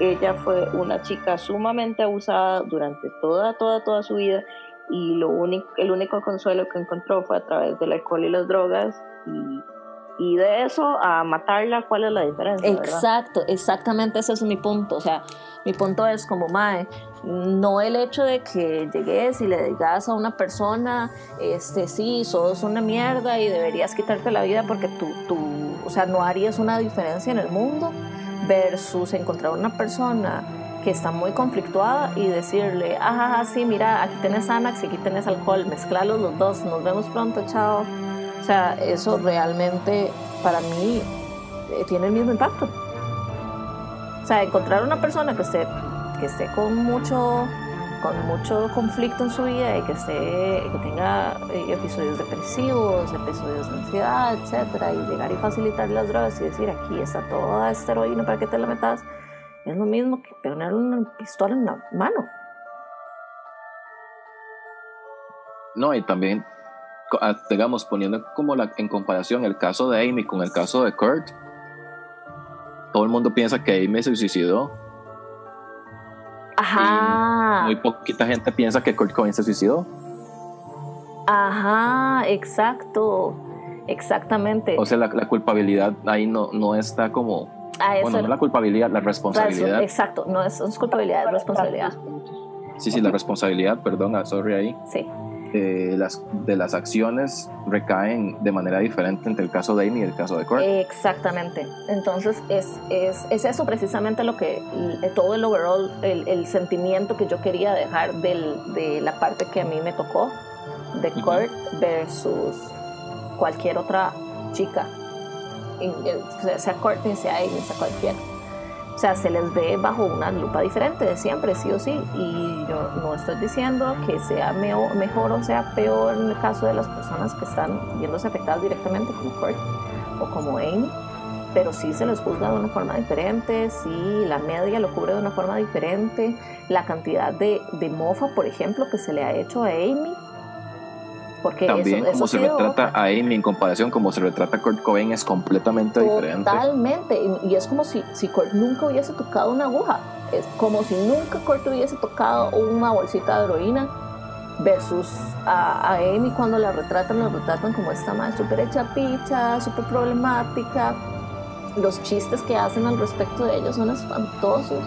ella fue una chica sumamente abusada durante toda, toda, toda su vida y lo único, el único consuelo que encontró fue a través del alcohol y las drogas y, de eso a matarla, ¿cuál es la diferencia? Exacto, exactamente ese es mi punto. O sea, mi punto es como, Mae, no el hecho de que llegues y le digas a una persona, este, sí, sos una mierda y deberías quitarte la vida porque tú, tú, o sea, no harías una diferencia en el mundo, versus encontrar una persona que está muy conflictuada y decirle, ajá, sí, mira, aquí tenés Anax y aquí tenés alcohol, mezclalos los dos, nos vemos pronto, chao. O sea, eso realmente para mí eh, tiene el mismo impacto. O sea, encontrar una persona que esté, que esté con mucho con mucho conflicto en su vida y que esté que tenga eh, episodios depresivos, episodios de ansiedad, etcétera, y llegar y facilitar las drogas y decir aquí está toda esta heroína para que te la metas, es lo mismo que poner una pistola en la mano. No, y también digamos, poniendo como la, en comparación el caso de Amy con el caso de Kurt, todo el mundo piensa que Amy se suicidó. Ajá. muy poquita gente piensa que Kurt Cobain se suicidó. Ajá, exacto. Exactamente. O sea, la, culpabilidad ahí no, no está como. bueno, no la culpabilidad, la responsabilidad. Exacto, no es, culpabilidad, es responsabilidad. Sí, sí, la responsabilidad, perdón, ah, sorry ahí. Sí. Eh, las, de las acciones recaen de manera diferente entre el caso de Amy y el caso de Kurt. Exactamente. Entonces, es, es, es eso precisamente lo que, todo el overall, el, el sentimiento que yo quería dejar del, de la parte que a mí me tocó, de Kurt versus cualquier otra chica, sea Courtney, sea Amy, sea cualquiera. O sea, se les ve bajo una lupa diferente de siempre, sí o sí. Y yo no estoy diciendo que sea mejor o sea peor en el caso de las personas que están viéndose afectadas directamente, como Kurt o como Amy, pero sí se les juzga de una forma diferente, sí, la media lo cubre de una forma diferente. La cantidad de, mofa, por ejemplo, que se le ha hecho a Amy porque También como se retrata a Amy en comparación como se retrata a Kurt Cobain es completamente diferente. Totalmente. Y, es como si, si Kurt nunca hubiese tocado una aguja. Es como si nunca Kurt hubiese tocado una bolsita de heroína versus a, Amy cuando la retratan, la retratan como esta madre súper hecha picha, súper problemática. Los chistes que hacen al respecto de ellos son espantosos.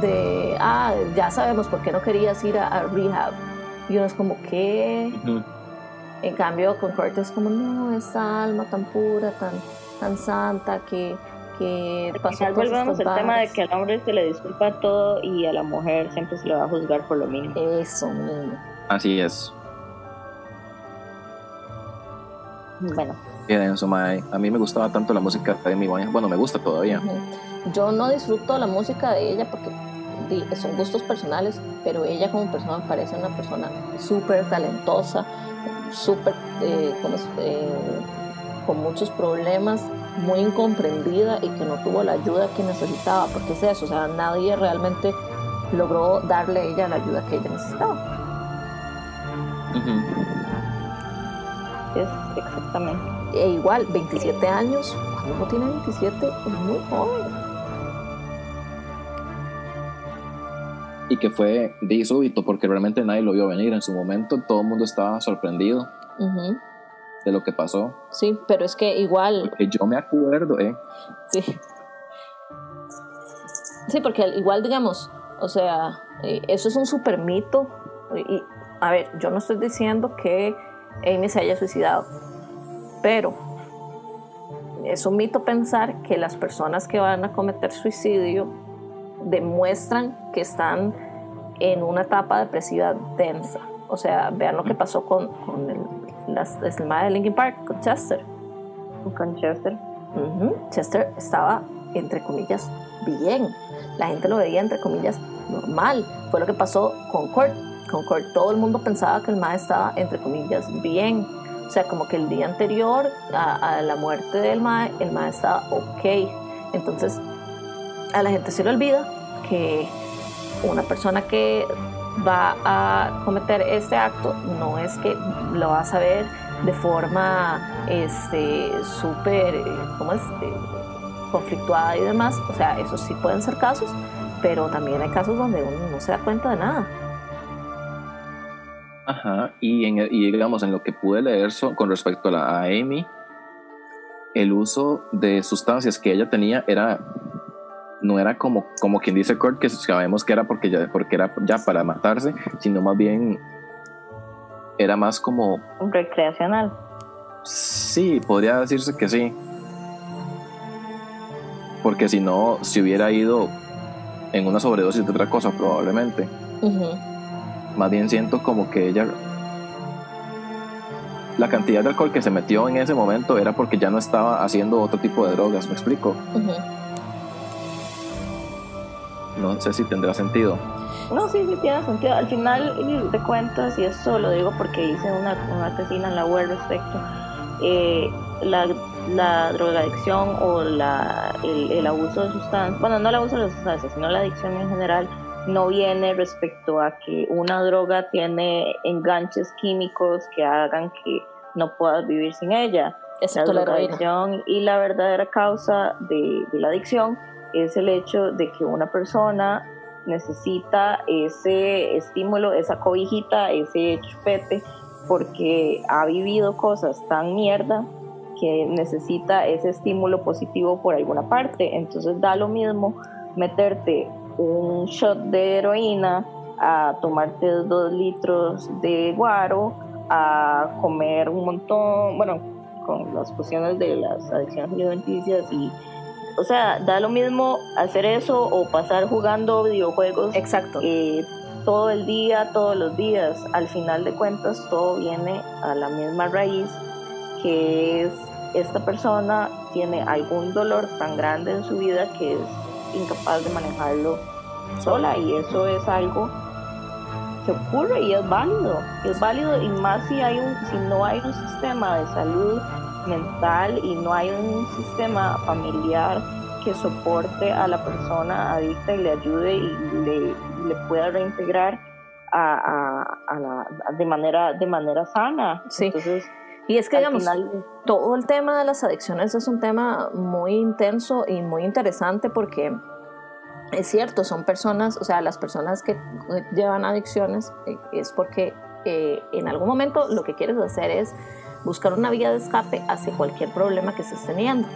De, ah, ya sabemos por qué no querías ir a, rehab. Y uno es como, ¿qué? En cambio, con Kurt es como, no, esa alma tan pura, tan, tan santa, que, que pasó Al volvemos al tema de que al hombre se le disculpa todo y a la mujer siempre se le va a juzgar por lo mínimo. Eso mismo. Así es. Bueno. A mí me gustaba tanto la música de mi Bueno, me gusta todavía. Yo no disfruto la música de ella porque son gustos personales, pero ella como persona me parece una persona súper talentosa, súper eh, eh, con muchos problemas, muy incomprendida y que no tuvo la ayuda que necesitaba, porque es eso, o sea, nadie realmente logró darle a ella la ayuda que ella necesitaba. Es exactamente. E igual, 27 años, cuando uno tiene 27 es muy joven. Y que fue de súbito porque realmente nadie lo vio venir en su momento, todo el mundo estaba sorprendido de lo que pasó. Sí, pero es que igual... Porque yo me acuerdo, ¿eh? Sí. Sí, porque igual digamos, o sea, eh, eso es un super mito. Y, a ver, yo no estoy diciendo que Amy se haya suicidado, pero es un mito pensar que las personas que van a cometer suicidio demuestran que están en una etapa depresiva densa. O sea, vean lo que pasó con, con el, las, de Linkin Park, con Chester. Con Chester. Chester estaba, entre comillas, bien. La gente lo veía, entre comillas, normal. Fue lo que pasó con Kurt. Con Kurt todo el mundo pensaba que el mae estaba, entre comillas, bien. O sea, como que el día anterior a, a la muerte del mae, el mae estaba ok. Entonces, a la gente se le olvida que una persona que va a cometer este acto no es que lo va a saber de forma este súper ¿cómo? Eh, conflictuada y demás o sea esos sí pueden ser casos pero también hay casos donde uno no se da cuenta de nada Ajá, y, digamos en lo que pude leer con respecto a, la, a Amy, el uso de sustancias que ella tenía era no era como, como quien dice Kurt, que sabemos que era porque ya, porque era ya para matarse, sino más bien era más como... Recreacional. Sí, podría decirse que sí. Porque si no, si hubiera ido en una sobredosis de otra cosa, probablemente. Más bien siento como que ella... La cantidad de alcohol que se metió en ese momento era porque ya no estaba haciendo otro tipo de drogas, ¿me explico? No sé si tendrá sentido. No, sí, sí tiene sentido. Al final de cuentas, y esto lo digo porque hice una, una tesina en la web respecto, eh, la, la drogadicción o la, el, abuso de sustancias, bueno, no el abuso de sustancias, sino la adicción en general, no viene respecto a que una droga tiene enganches químicos que hagan que no puedas vivir sin ella. Excepto la, adicción y la verdadera causa de, de la adicción es el hecho de que una persona necesita ese estímulo, esa cobijita, ese chupete, porque ha vivido cosas tan mierda que necesita ese estímulo positivo por alguna parte. Entonces da lo mismo meterte un shot de heroína, a tomarte dos litros de guaro, a comer un montón, bueno, con las cuestiones de las adicciones alimenticias y o sea, da lo mismo hacer eso o pasar jugando videojuegos. Exacto. Eh, todo el día, todos los días. Al final de cuentas, todo viene a la misma raíz, que es esta persona tiene algún dolor tan grande en su vida que es incapaz de manejarlo sola y eso es algo que ocurre y es válido. Es válido y más si hay un, si no hay un sistema de salud mental y no hay un sistema familiar que soporte a la persona adicta y le ayude y le, pueda reintegrar a, la, de manera de manera sana. Sí. Entonces, y es que, digamos, todo el tema de las adicciones es un tema muy intenso y muy interesante porque es cierto, son personas, o sea, las personas que llevan adicciones eh, es porque eh, en algún momento lo que quieres hacer es buscar una vía de escape hacia cualquier problema que estés teniendo.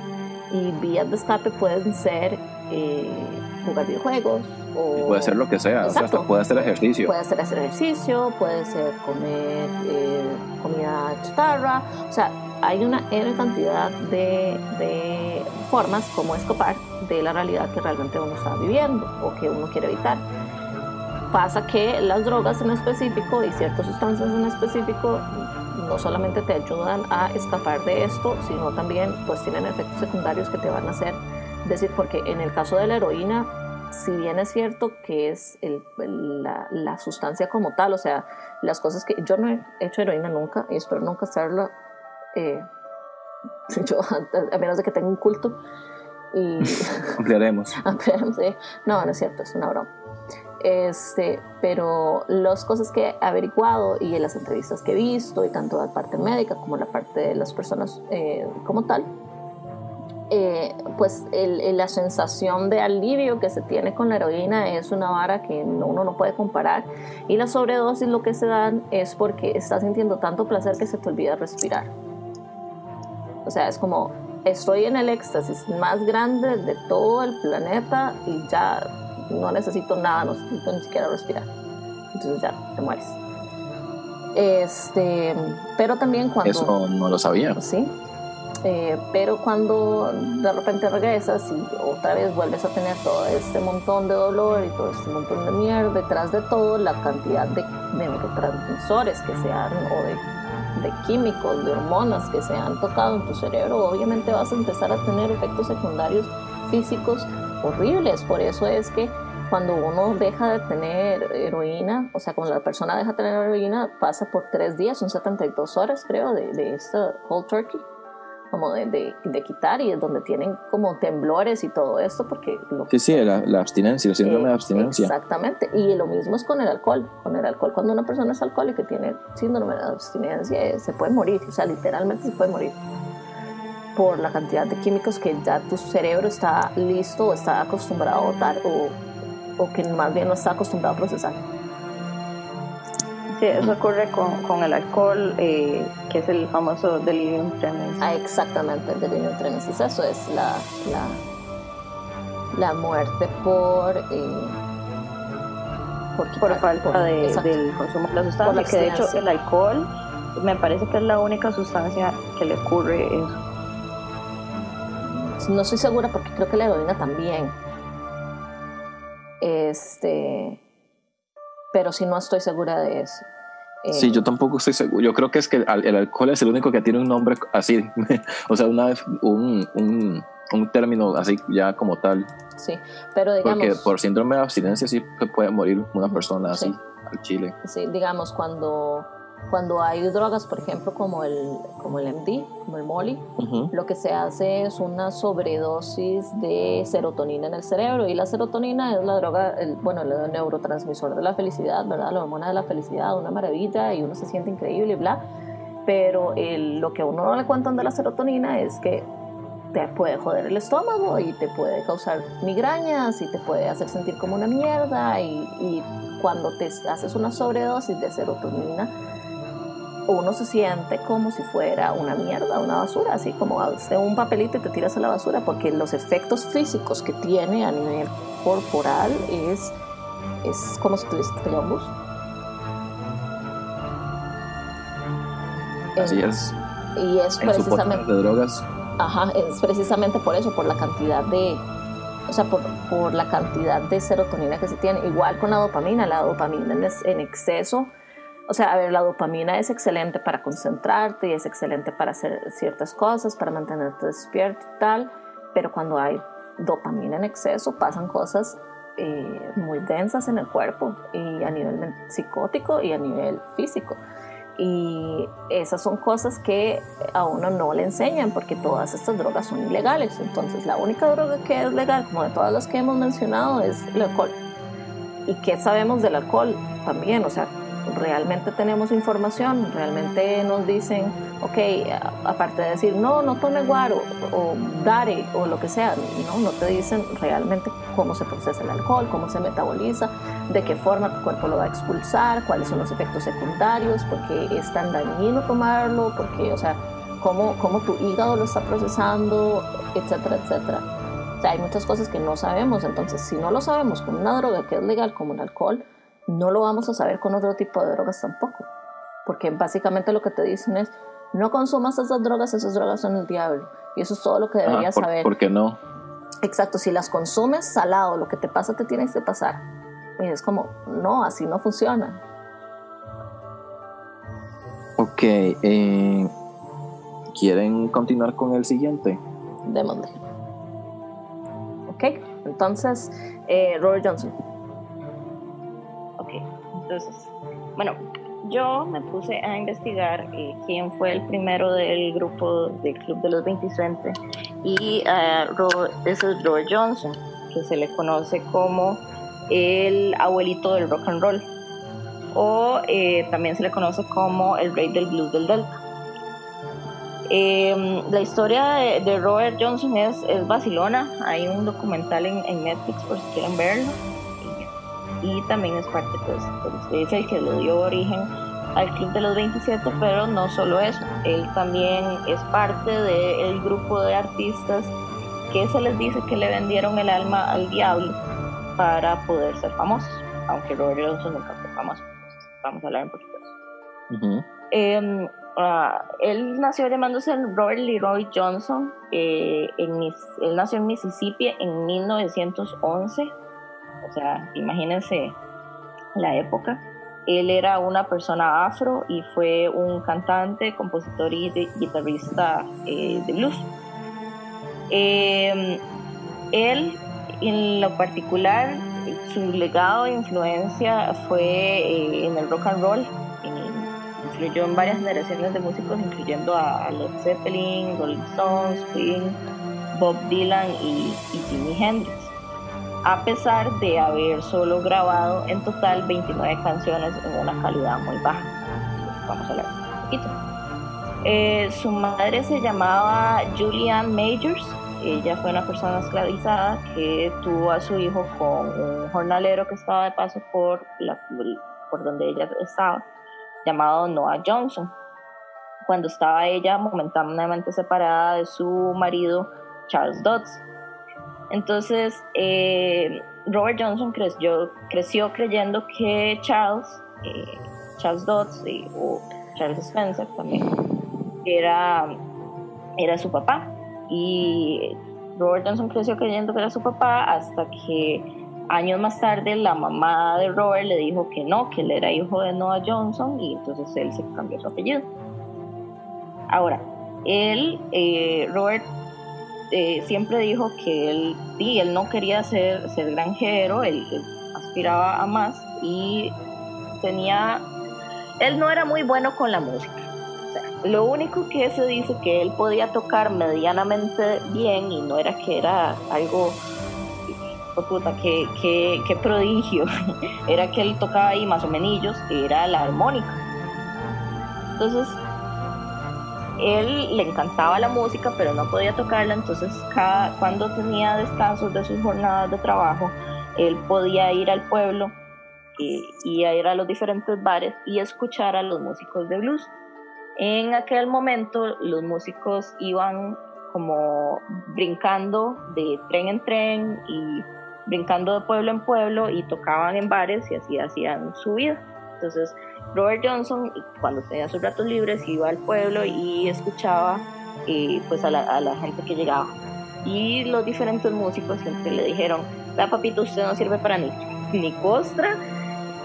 Y vías de escape pueden ser eh, jugar videojuegos o... puede ser lo que sea, puede hacer ejercicio. Puede ser hacer ejercicio, puede ser comer eh, comida chatarra, o sea, hay una enorme cantidad de, de, formas como escapar de la realidad que realmente uno está viviendo o que uno quiere evitar. Pasa que las drogas en específico y ciertas sustancias en específico no solamente te ayudan a escapar de esto, sino también pues tienen efectos secundarios que te van a hacer decir, porque en el caso de la heroína, si bien es cierto que es el, la, la, sustancia como tal, o sea, las cosas que yo no he hecho heroína nunca y espero nunca hacerlo, eh, [LAUGHS] yo, a menos de que tenga un culto. Y [LAUGHS] ampliaremos. [LAUGHS] ampliaremos, No, no es cierto, es una broma. Este, pero las cosas que he averiguado y en las entrevistas que he visto, y tanto la parte médica como la parte de las personas eh, como tal, eh, pues la sensación de alivio que se tiene con la heroína es una vara que uno no puede comparar. Y la sobredosis lo que se dan es porque estás sintiendo tanto placer que se te olvida respirar. O sea, es como estoy en el éxtasis más grande de todo el planeta y ya no necesito nada, no necesito ni siquiera respirar. Entonces ya te mueres. Este, pero también cuando... Eso no lo sabía. Sí. Eh, pero cuando de repente regresas y otra vez vuelves a tener todo este montón de dolor y todo este montón de mierda, detrás de todo la cantidad de neurotransmisores que se han, o de, de químicos, de hormonas que se han tocado en tu cerebro, obviamente vas a empezar a tener efectos secundarios físicos horribles. Por eso es que cuando uno deja de tener heroína, o sea, cuando la persona deja de tener heroína, pasa por tres días, son 72 horas, creo, de, de este cold turkey, como de, de, quitar y es donde tienen como temblores y todo esto, porque... Lo sí, sí, la, la abstinencia, el síndrome de abstinencia. Exactamente, y lo mismo es con el alcohol. Con el alcohol, cuando una persona es alcohólica y tiene síndrome de abstinencia, eh, se puede morir, o sea, literalmente se puede morir por la cantidad de químicos que ya tu cerebro está listo o está acostumbrado a botar o, o que más bien no está acostumbrado a procesar. Sí, eso ocurre con, con el alcohol, eh, que es el famoso delirium tremens. Ah, exactamente, el delirium tremens. Eso es la, la, la muerte por... Eh, por, falta de, del consumo de la sustancia, que de hecho el alcohol me parece que es la única sustancia que le ocurre eso no estoy segura porque creo que la heroína también. Este, pero sí no estoy segura de eso. sí, yo tampoco estoy seguro. Yo creo que es que el alcohol es el único que tiene un nombre así, [LAUGHS] o sea, una, un, un, un término así ya como tal. Sí, pero digamos... Porque por síndrome de abstinencia sí puede morir una persona así al chile. Sí, digamos, cuando cuando hay drogas, por ejemplo, como el, como el MD, como el Molly, lo que se hace es una sobredosis de serotonina en el cerebro. Y la serotonina es la droga, el, bueno, el neurotransmisor de la felicidad, ¿verdad? La hormona de la felicidad, una maravilla y uno se siente increíble y bla. pero lo que a uno no le cuentan de la serotonina es que te puede joder el estómago y te puede causar migrañas y te puede hacer sentir como una mierda y, cuando te haces una sobredosis de serotonina uno se siente como si fuera una mierda, una basura, así como de un papelito y te tiras a la basura, porque los efectos físicos que tiene a nivel corporal es, es como si tuvieras un bus. Así es. Y es precisamente. De drogas. Ajá, es precisamente por eso, por la cantidad de. O sea, por, por la cantidad de serotonina que se tiene. Igual con la dopamina. La dopamina en exceso. O sea, a ver, la dopamina es excelente para concentrarte y es excelente para hacer ciertas cosas, para mantenerte despierto y tal, pero cuando hay dopamina en exceso pasan cosas eh, muy densas en el cuerpo y a nivel psicótico y a nivel físico. Y esas son cosas que a uno no le enseñan porque todas estas drogas son ilegales. Entonces la única droga que es legal, como de todas las que hemos mencionado, es el alcohol. ¿Y qué sabemos del alcohol también? O sea, realmente tenemos información, realmente nos dicen, ok, aparte de decir, no, no tome guaro o dare o lo que sea, no, no te dicen realmente cómo se procesa el alcohol, cómo se metaboliza, de qué forma tu cuerpo lo va a expulsar, cuáles son los efectos secundarios, por qué es tan dañino tomarlo, porque, o sea, cómo, cómo tu hígado lo está procesando, etcétera, etcétera. O sea, hay muchas cosas que no sabemos, entonces si no lo sabemos con una droga que es legal como el alcohol, no lo vamos a saber con otro tipo de drogas tampoco. Porque básicamente lo que te dicen es, no consumas esas drogas, esas drogas son el diablo. Y eso es todo lo que deberías saber. ¿Por qué no? Exacto, si las consumes salado, lo que te pasa te tienes que pasar. Y es como, no, así no funciona. Ok, eh, ¿quieren continuar con el siguiente? Démosle. Ok, entonces, eh, Robert Johnson. Entonces, bueno, yo me puse a investigar eh, quién fue el primero del grupo del Club de los 27 y uh, es Robert Johnson, que se le conoce como el abuelito del rock and roll. O eh, también se le conoce como el rey del blues del Delta. Em, la historia de, Robert Johnson es, es vacilona, hay un documental en, en Netflix por si quieren verlo y también es parte pues, de la el que le dio origen al Club de los 27, pero no solo eso, él también es parte del grupo de artistas que se les dice que le vendieron el alma al diablo para poder ser famosos, aunque Robert Johnson nunca fue famoso, vamos a hablar un poquito de eso. Em, ah, él nació llamándose Robert Leroy Johnson, eh, en, él nació en Mississippi en 1911 o sea, imagínense la época. Él era una persona afro y fue un cantante, compositor y guitarrista eh, de blues. Em, él, en lo particular, su legado e influencia fue eh, en el rock and roll. influyó en varias generaciones de músicos, incluyendo a Led Zeppelin, Rolling Stones, Queen, Bob Dylan y, y Jimi Hendrix a pesar de haber solo grabado en total 29 canciones en una calidad muy baja. Vamos a hablar un poquito. Eh, su madre se llamaba Julianne Majors. Ella fue una persona esclavizada que tuvo a su hijo con un jornalero que estaba de paso por, la, por donde ella estaba, llamado Noah Johnson. Cuando estaba ella momentáneamente separada de su marido Charles Dodds entonces, eh, Robert Johnson creció, creció creyendo que Charles, eh, Charles Dodds o Charles Spencer también, era, era su papá. Y Robert Johnson creció creyendo que era su papá hasta que años más tarde la mamá de Robert le dijo que no, que él era hijo de Noah Johnson y entonces él se cambió su apellido. Ahora, él, eh, Robert eh, siempre dijo que él, sí, él no quería ser, ser granjero, él, aspiraba a más y tenía, él no era muy bueno con la música. lo único que se dice que él podía tocar medianamente bien y no era que era algo oh, puta, que, que, prodigio, [LAUGHS] era que él tocaba ahí más o menos, era la armónica. Entonces, él le encantaba la música, pero no podía tocarla, entonces cada, cuando tenía descansos de sus jornadas de trabajo, él podía ir al pueblo y, y ir a los diferentes bares y escuchar a los músicos de blues. En aquel momento los músicos iban como brincando de tren en tren y brincando de pueblo en pueblo y tocaban en bares y así hacían su vida. Entonces Robert Johnson, cuando tenía sus ratos libres, iba al pueblo y escuchaba eh, pues a la, gente que llegaba. Y los diferentes músicos siempre le dijeron, la papito, usted no sirve para ni, ni costra,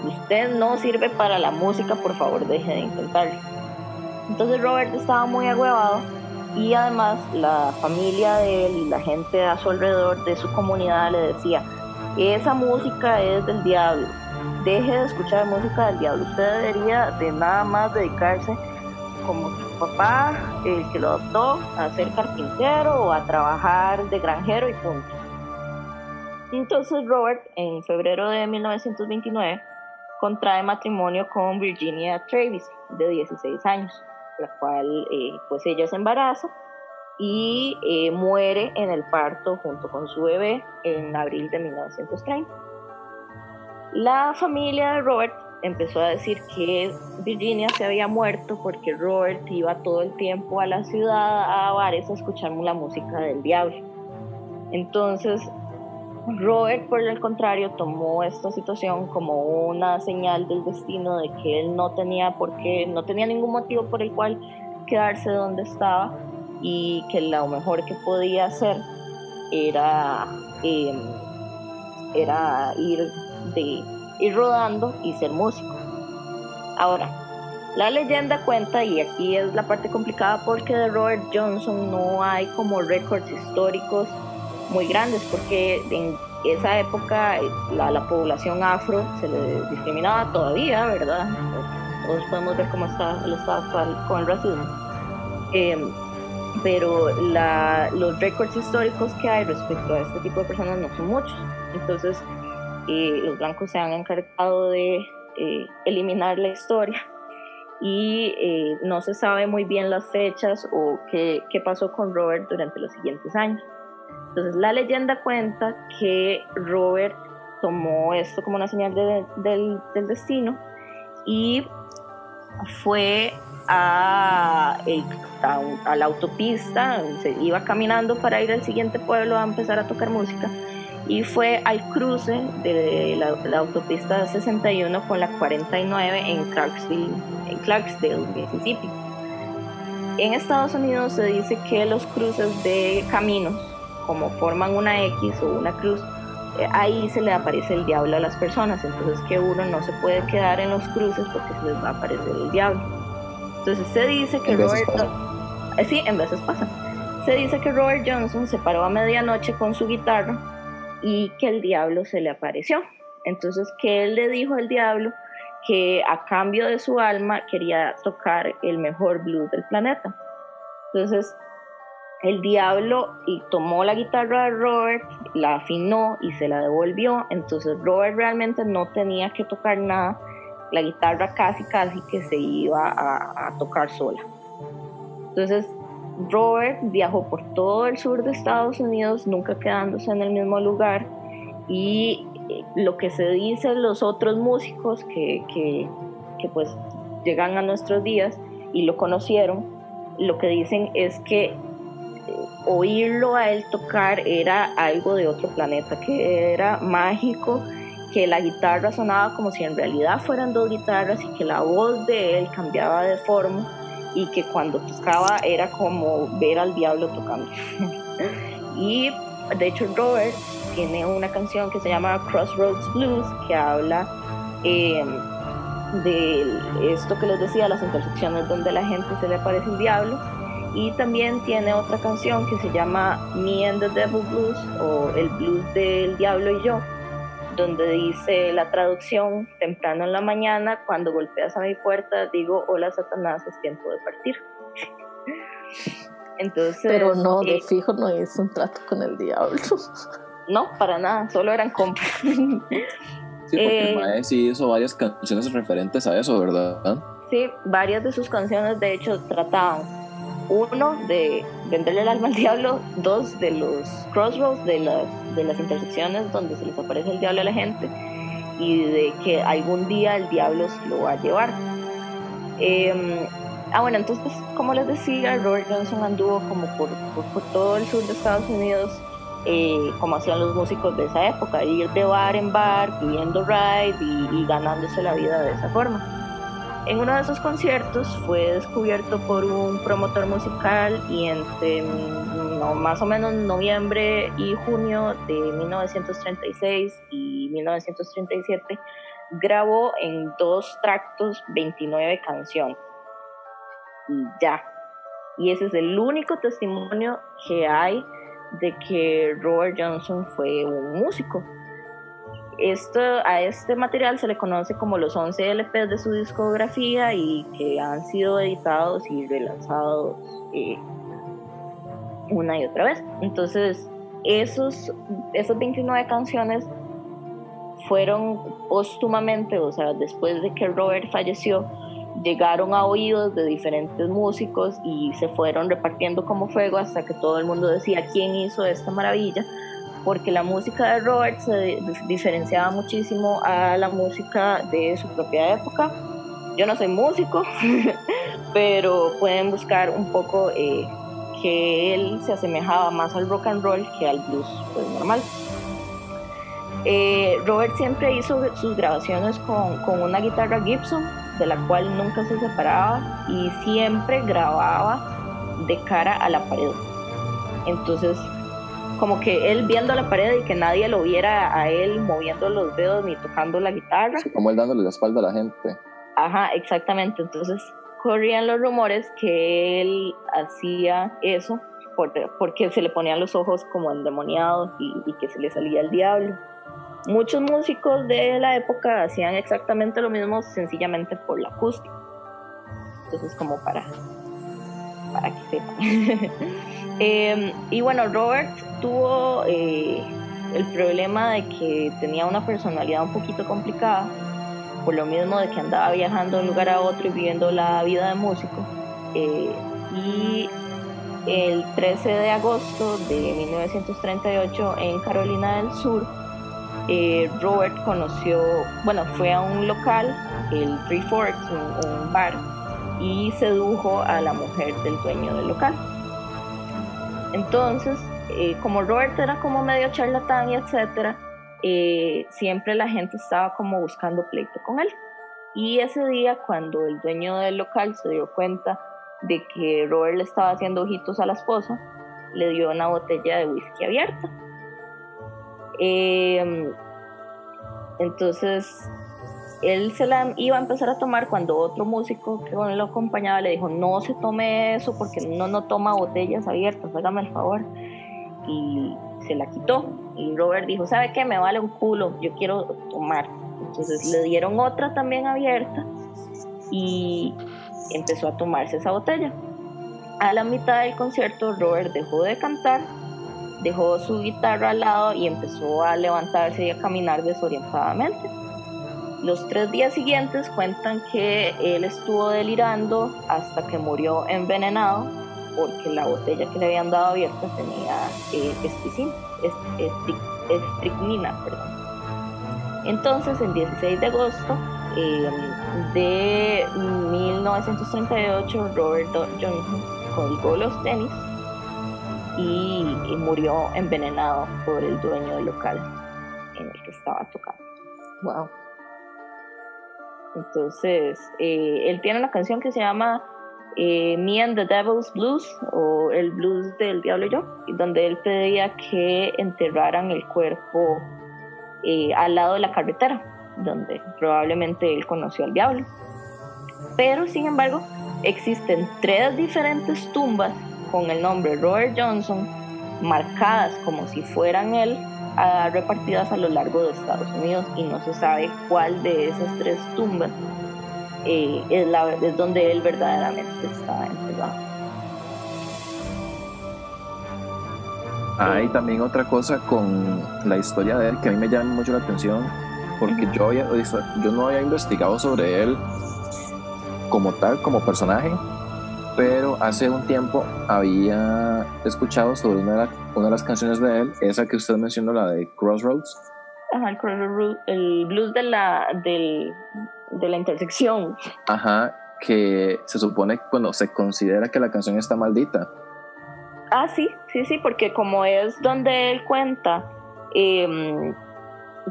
usted no sirve para la música, por favor deje de intentarlo. Entonces Robert estaba muy agüevado y además la familia de él y la gente a su alrededor de su comunidad le decía, esa música es del diablo, deje de escuchar música del diablo, usted debería de nada más dedicarse como su papá, el que lo adoptó, a ser carpintero o a trabajar de granjero y punto. Entonces Robert, en febrero de 1929, contrae matrimonio con Virginia Travis, de 16 años, la cual eh, pues ella se embaraza y eh, muere en el parto junto con su bebé en abril de 1930. La familia de Robert empezó a decir que Virginia se había muerto porque Robert iba todo el tiempo a la ciudad, a bares, a escuchar la música del diablo. Entonces, Robert, por el contrario, tomó esta situación como una señal del destino de que él no tenía por qué, no tenía ningún motivo por el cual quedarse donde estaba y que lo mejor que podía hacer era, em, era ir de ir rodando y ser músico. Ahora, la leyenda cuenta, y aquí es la parte complicada porque de Robert Johnson no hay como récords históricos muy grandes, porque en esa época la, la población afro se le discriminaba todavía, ¿verdad? Todos podemos ver cómo está el estado actual con el racismo. Em, pero la, los récords históricos que hay respecto a este tipo de personas no son muchos. Entonces, los blancos se han encargado de eh, eliminar la historia y eh, no se sabe muy bien las fechas o qué, qué, pasó con Robert durante los siguientes años. Entonces la leyenda cuenta que Robert tomó esto como una señal del, del, destino y fue a, a, a, la autopista, se iba caminando para ir al siguiente pueblo a empezar a tocar música y fue al cruce de la, autopista 61 con la 49 en Clarksville, en Clarksdale, Mississippi. En Estados Unidos se dice que los cruces de caminos, como forman una X o una cruz, eh, ahí se le aparece el diablo a las personas, entonces que uno no se puede quedar en los cruces porque se les va a aparecer el diablo. Entonces se dice que. Eh, sí, en veces pasa. Se dice que Robert Johnson se paró a medianoche con su guitarra y que el diablo se le apareció. Entonces, que él le dijo al diablo que a cambio de su alma quería tocar el mejor blues del planeta. Entonces, el diablo y tomó la guitarra de Robert, la afinó y se la devolvió. Entonces, Robert realmente no tenía que tocar nada. La guitarra casi, casi que se iba a, a tocar sola. Entonces, Robert viajó por todo el sur de Estados Unidos, nunca quedándose en el mismo lugar. Y eh, lo que se dice los otros músicos que, que, que pues llegan a nuestros días y lo conocieron, lo que dicen es que eh, oírlo a él tocar era algo de otro planeta, que era mágico, que la guitarra sonaba como si en realidad fueran dos guitarras y que la voz de él cambiaba de forma y que cuando tocaba era como ver al diablo tocando. [LAUGHS] y de hecho Robert tiene una canción que se llama Crossroads Blues que habla em, de esto que les decía, las intersecciones donde la gente se le aparece el diablo. Y también tiene otra canción que se llama Me and the Devil Blues o El Blues del Diablo y yo, donde dice la traducción, temprano en la mañana, cuando golpeas a mi puerta, digo, hola Satanás, es tiempo de partir. [LAUGHS] Entonces, Pero no, de eh, fijo no es un trato con el diablo. [LAUGHS] No, para nada, solo eran compras. Sí, porque [LAUGHS] eh, sí hizo varias canciones referentes a eso, ¿verdad? Sí, varias de sus canciones de hecho trataban uno, de venderle el alma al diablo, dos, de los crossroads, de las, de las intersecciones donde se les aparece el diablo a la gente, y de que algún día el diablo se lo va a llevar. Em, ah, bueno, entonces, como les decía, Robert Johnson anduvo como por, por, todo el sur de Estados Unidos, eh, como hacían los músicos de esa época, ir de bar en bar, pidiendo ride y ganándose la vida de esa forma. En uno de esos conciertos fue descubierto por un promotor musical y entre mm, más o menos noviembre y junio de 1936 y 1937 grabó en dos tractos 29 canciones. Y ya. Y ese es el único testimonio que hay de que Robert Johnson fue un músico esto, a este material se le conoce como los 11 LPs de su discografía y que han sido editados y relanzados eh, una y otra vez. Entonces, esos, esas 29 canciones fueron póstumamente, o sea, después de que Robert falleció, llegaron a oídos de diferentes músicos y se fueron repartiendo como fuego hasta que todo el mundo decía quién hizo esta maravilla porque la música de Robert se diferenciaba muchísimo a la música de su propia época. Yo no soy músico, [LAUGHS] pero pueden buscar un poco eh, que él se asemejaba más al rock and roll que al blues pues, normal. Eh, Robert siempre hizo sus grabaciones con, con una guitarra Gibson, de la cual nunca se separaba y siempre grababa de cara a la pared. Entonces como que él viendo la pared y que nadie lo viera a él moviendo los dedos ni tocando la guitarra. como él dándole la espalda a la gente. Ajá, exactamente. Entonces corrían los rumores que él hacía eso porque se le ponían los ojos como endemoniados y, y que se le salía el diablo. Muchos músicos de la época hacían exactamente lo mismo, sencillamente por la acústica. Entonces, como para, para que sepan. [LAUGHS] Em, y bueno, Robert tuvo eh, el problema de que tenía una personalidad un poquito complicada, por lo mismo de que andaba viajando de un lugar a otro y viviendo la vida de músico. Eh, y el 13 de agosto de 1938 en Carolina del Sur, eh, Robert conoció, bueno, fue a un local, el Three Forks, un bar, y sedujo a la mujer del dueño del local. Entonces, eh, como Robert era como medio charlatán y etcétera, eh, siempre la gente estaba como buscando pleito con él. Y ese día, cuando el dueño del local se dio cuenta de que Robert le estaba haciendo ojitos a la esposa, le dio una botella de whisky abierta. Em, entonces él se la iba a empezar a tomar cuando otro músico que lo acompañaba le dijo, no se tome eso porque no no toma botellas abiertas, hágame el favor. Y se la quitó. Y Robert dijo, ¿sabe qué? Me vale un culo, yo quiero tomar. Entonces le dieron otra también abierta y empezó a tomarse esa botella. A la mitad del concierto Robert dejó de cantar, dejó su guitarra al lado y empezó a levantarse y a caminar desorientadamente los tres días siguientes cuentan que él estuvo delirando hasta que murió envenenado porque la botella que le habían dado abierta tenía eh, estricnina. Entonces, el 16 de agosto em, de 1938, Robert Johnson colgó los tenis y, y murió envenenado por el dueño del local en el que estaba tocando. Wow. Entonces, eh, él tiene una canción que se llama eh, Me and the Devil's Blues o El Blues del Diablo y yo, donde él pedía que enterraran el cuerpo eh, al lado de la carretera, donde probablemente él conoció al diablo. Pero, sin embargo, existen tres diferentes tumbas con el nombre Robert Johnson, marcadas como si fueran él, repartidas a lo largo de Estados Unidos y no se sabe cuál de esas tres tumbas eh, es, la, es donde él verdaderamente está enterrado. Hay también otra cosa con la historia de él que a mí me llama mucho la atención, porque yo, había, yo no había investigado sobre él como tal, como personaje, pero hace un tiempo había escuchado sobre una de, una de las canciones de él, esa que usted mencionó, la de Crossroads. Ajá, el, Crossroads, el blues de la, del, de la intersección. Ajá, que se supone cuando se considera que la canción está maldita. Ah, sí, sí, sí, porque como es donde él cuenta eh,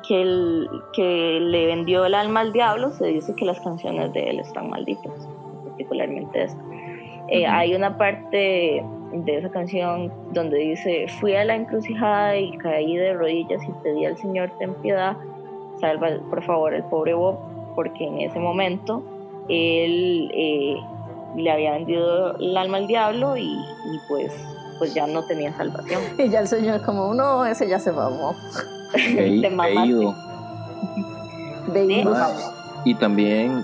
que, que le vendió el alma al diablo, se dice que las canciones de él están malditas, particularmente esta. Eh, hay una parte de esa canción donde dice, fui a la encrucijada y caí de rodillas y pedí al Señor ten piedad, salva por favor el pobre Bob, porque en ese momento él eh, le había vendido el alma al diablo y, y, pues, pues ya no tenía salvación. [LAUGHS] Y ya el Señor como, uno, ese ya se mamó. Veído. Veído. [LAUGHS] Ah, Y también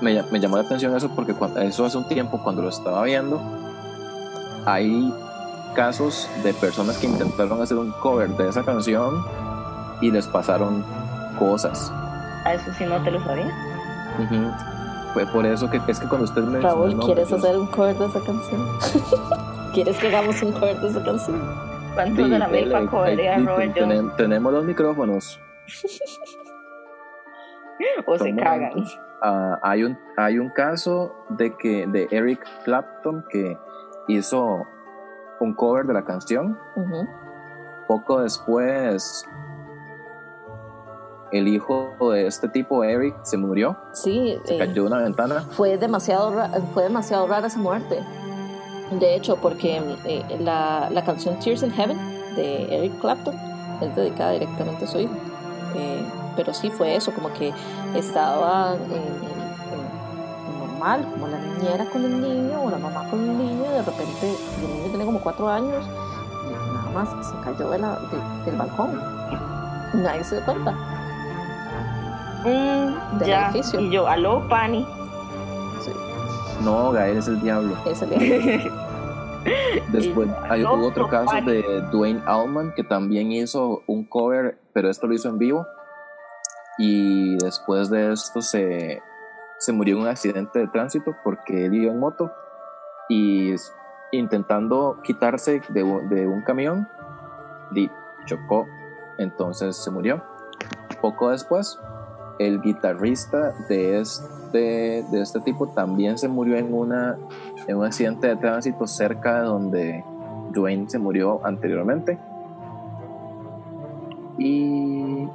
me, me llamó la atención eso porque cuando, eso hace un tiempo cuando lo estaba viendo, hay casos de personas que intentaron hacer un cover de esa canción y les pasaron cosas. A eso sí no te lo sabía. Ujú. Fue por eso que es que cuando usted me Raúl, ¿quieres hacer un cover de esa canción? [LAUGHS] ¿Quieres que hagamos un cover de esa canción? ¿Cuántos de la milpa cobraría Robert Johnson? tenemos los micrófonos. [LAUGHS] O se cagan. Ah, hay, un, hay un caso de que de Eric Clapton que hizo un cover de la canción. Poco después, el hijo de este tipo, Eric, se murió, Sí, se eh, cayó de una ventana. fue demasiado, fue demasiado rara esa muerte. De hecho, porque eh, la, la canción Tears in Heaven de Eric Clapton es dedicada directamente a su hijo. Eh, pero sí fue eso, como que estaba en normal, como la niñera con el niño o la mamá con el niño, y de repente el niño tiene como cuatro años y nada más se cayó de la- de- del balcón. Nadie se dio cuenta. Mm, Del ya. edificio. Y yo, aló, Pani. Sí, No, Gael es el diablo. ese le- [LAUGHS] Después Y- hay hubo otro caso de Dwayne Allman que también hizo un cover, pero esto lo hizo en vivo. Y después de esto se, se murió en un accidente de tránsito porque él iba en moto y intentando quitarse de, de un camión, di- chocó, entonces se murió. Poco después, el guitarrista de este, de este tipo también se murió en, una, en un accidente de tránsito cerca de donde Dwayne se murió anteriormente. Y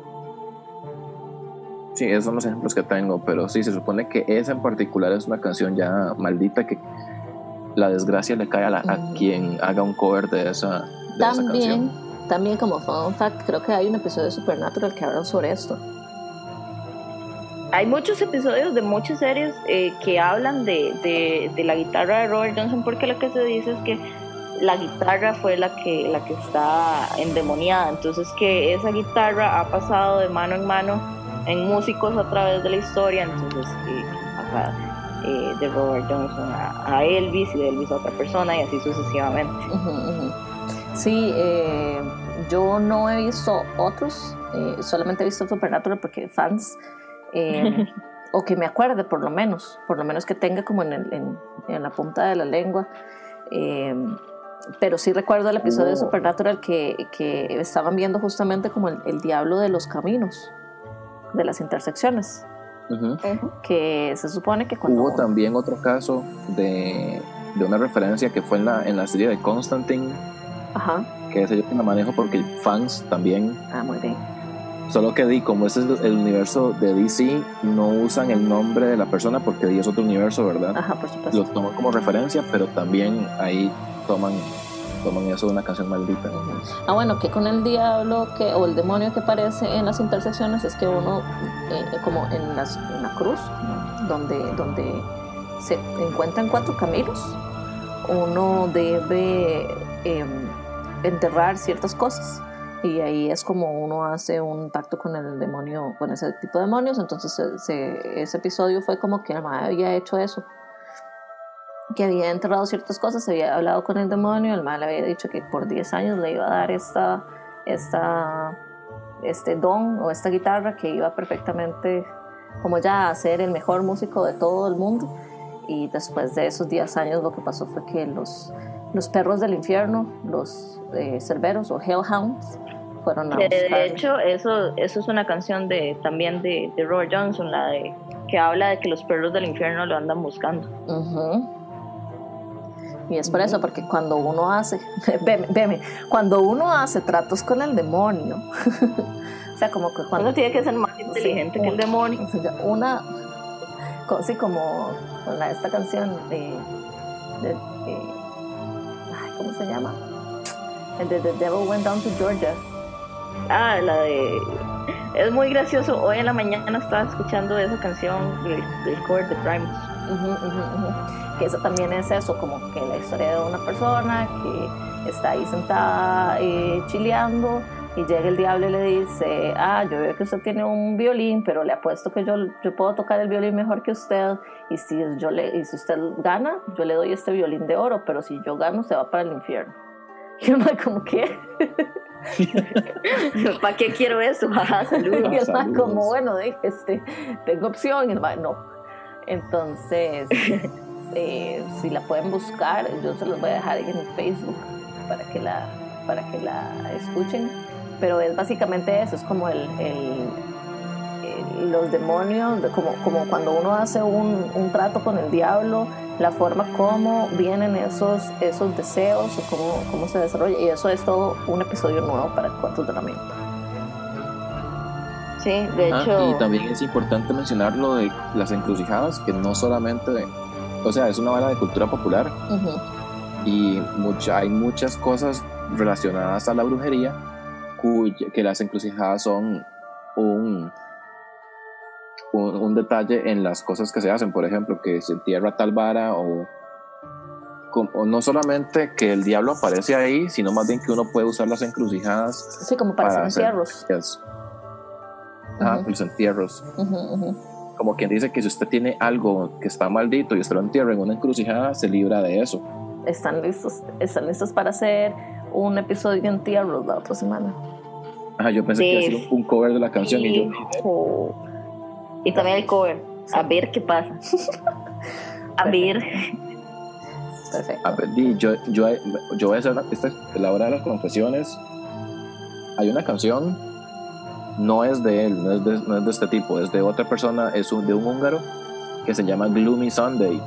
sí, esos son los ejemplos que tengo, pero sí, se supone que esa en particular es una canción ya maldita que la desgracia le cae a, la- a quien haga un cover de esa, de esa También, canción. también como fun fact, creo que hay un episodio de Supernatural que hablan sobre esto. Hay muchos episodios de muchas series eh, que hablan de, de, de la guitarra de Robert Johnson porque lo que se dice es que la guitarra fue la que, la que está endemoniada. Entonces que esa guitarra ha pasado de mano en mano en músicos a través de la historia. Entonces eh, pasa eh, de Robert Johnson a, a Elvis y de Elvis a otra persona y así sucesivamente. Sí, eh, yo no he visto otros, eh, solamente he visto Supernatural porque fans, eh, [LAUGHS] o que me acuerde por lo menos, por lo menos que tenga como en, el- en- en la punta de la lengua. eh, pero sí recuerdo el episodio de Oh. Supernatural que, que estaban viendo justamente como el, el diablo de los caminos, de las intersecciones, Ujú. que se supone que cuando... Hubo también otro caso de, de una referencia que fue en la, en la serie de Constantine, Ajá, que ese yo que la manejo porque fans también, ah, muy bien. solo que di, como ese es el universo de DC, no usan el nombre de la persona porque di es otro universo, ¿verdad? Ajá, por supuesto. Lo toman como referencia, pero también ahí toman, toman eso de una canción maldita. Ah, bueno, que con el diablo que, o el demonio que aparece en las intersecciones es que uno, eh, como en, las, en la cruz, donde, donde se encuentran cuatro caminos, uno debe em, enterrar ciertas cosas. Y ahí es como uno hace un pacto con el demonio, con ese tipo de demonios. Entonces se- se- ese episodio fue como que el mae había hecho eso que había enterrado ciertas cosas, había hablado con el demonio, el mal había dicho que por 10 años le iba a dar esta, esta, este don o esta guitarra que iba perfectamente como ya a ser el mejor músico de todo el mundo. Y después de esos 10 años lo que pasó fue que los, los perros del infierno, los eh, cerberos o hellhounds, fueron a De hecho, eso, eso es una canción de también de, de Robert Johnson, la de que habla de que los perros del infierno lo andan buscando. Y es por eso, porque cuando uno hace, [LAUGHS] veme, cuando uno hace tratos con el demonio, [LAUGHS] o sea, como que cuando... Uno tiene que ser más inteligente que el demonio. Una, así como con la, esta canción de, de, ay, ¿cómo se llama? El de The Devil Went Down to Georgia. Ah, la de... Es muy gracioso. Hoy en la mañana estaba escuchando esa canción del, del cover de Primus. Que eso también es eso, como que la historia de una persona que está ahí sentada eh, chileando y llega el diablo y le dice, ah, yo veo que usted tiene un violín, pero le apuesto que yo, yo puedo tocar el violín mejor que usted y si, yo le, y si usted gana, yo le doy este violín de oro, pero si yo gano, se va para el infierno. [LAUGHS] Y uno como, ¿qué? [LAUGHS] ¿Para qué quiero eso? [LAUGHS] saludos. Y el como, bueno, este, tengo opción. Y el no. Entonces, [LAUGHS] eh, si la pueden buscar, yo se los voy a dejar en Facebook para que la, para que la escuchen. Pero es básicamente eso, es como el, el, los demonios, como, como cuando uno hace un, un trato con el diablo la forma como vienen esos, esos deseos o cómo, cómo se desarrolla. Y eso es todo un episodio nuevo para Cuartos de Lamento. Sí, de hecho. Y también es importante mencionar lo de las encrucijadas, que no solamente, o sea, es una bala de cultura popular y mucha, hay muchas cosas relacionadas a la brujería que las encrucijadas son un un, detalle en las cosas que se hacen, por ejemplo, que se entierra tal vara o, no solamente que el diablo aparece ahí, sino más bien que uno puede usar las encrucijadas. Sí, como para, hacer entierros. Los entierros. Como quien dice que si usted tiene algo que está maldito y usted lo entierra en una encrucijada, se libra de eso. Están listos, están listos para hacer un episodio de entierros la otra semana. Ajá, yo pensé que iba a un cover de la canción y yo. Y también el cover. A ver qué pasa. [LAUGHS] a ver. Perfecto. A ver, yo, yo, yo voy a hacer esta, la hora de las confesiones. Hay una canción, no es de él, no es de, no es de este tipo, es de otra persona, es un, de un húngaro que se llama Gloomy Sunday.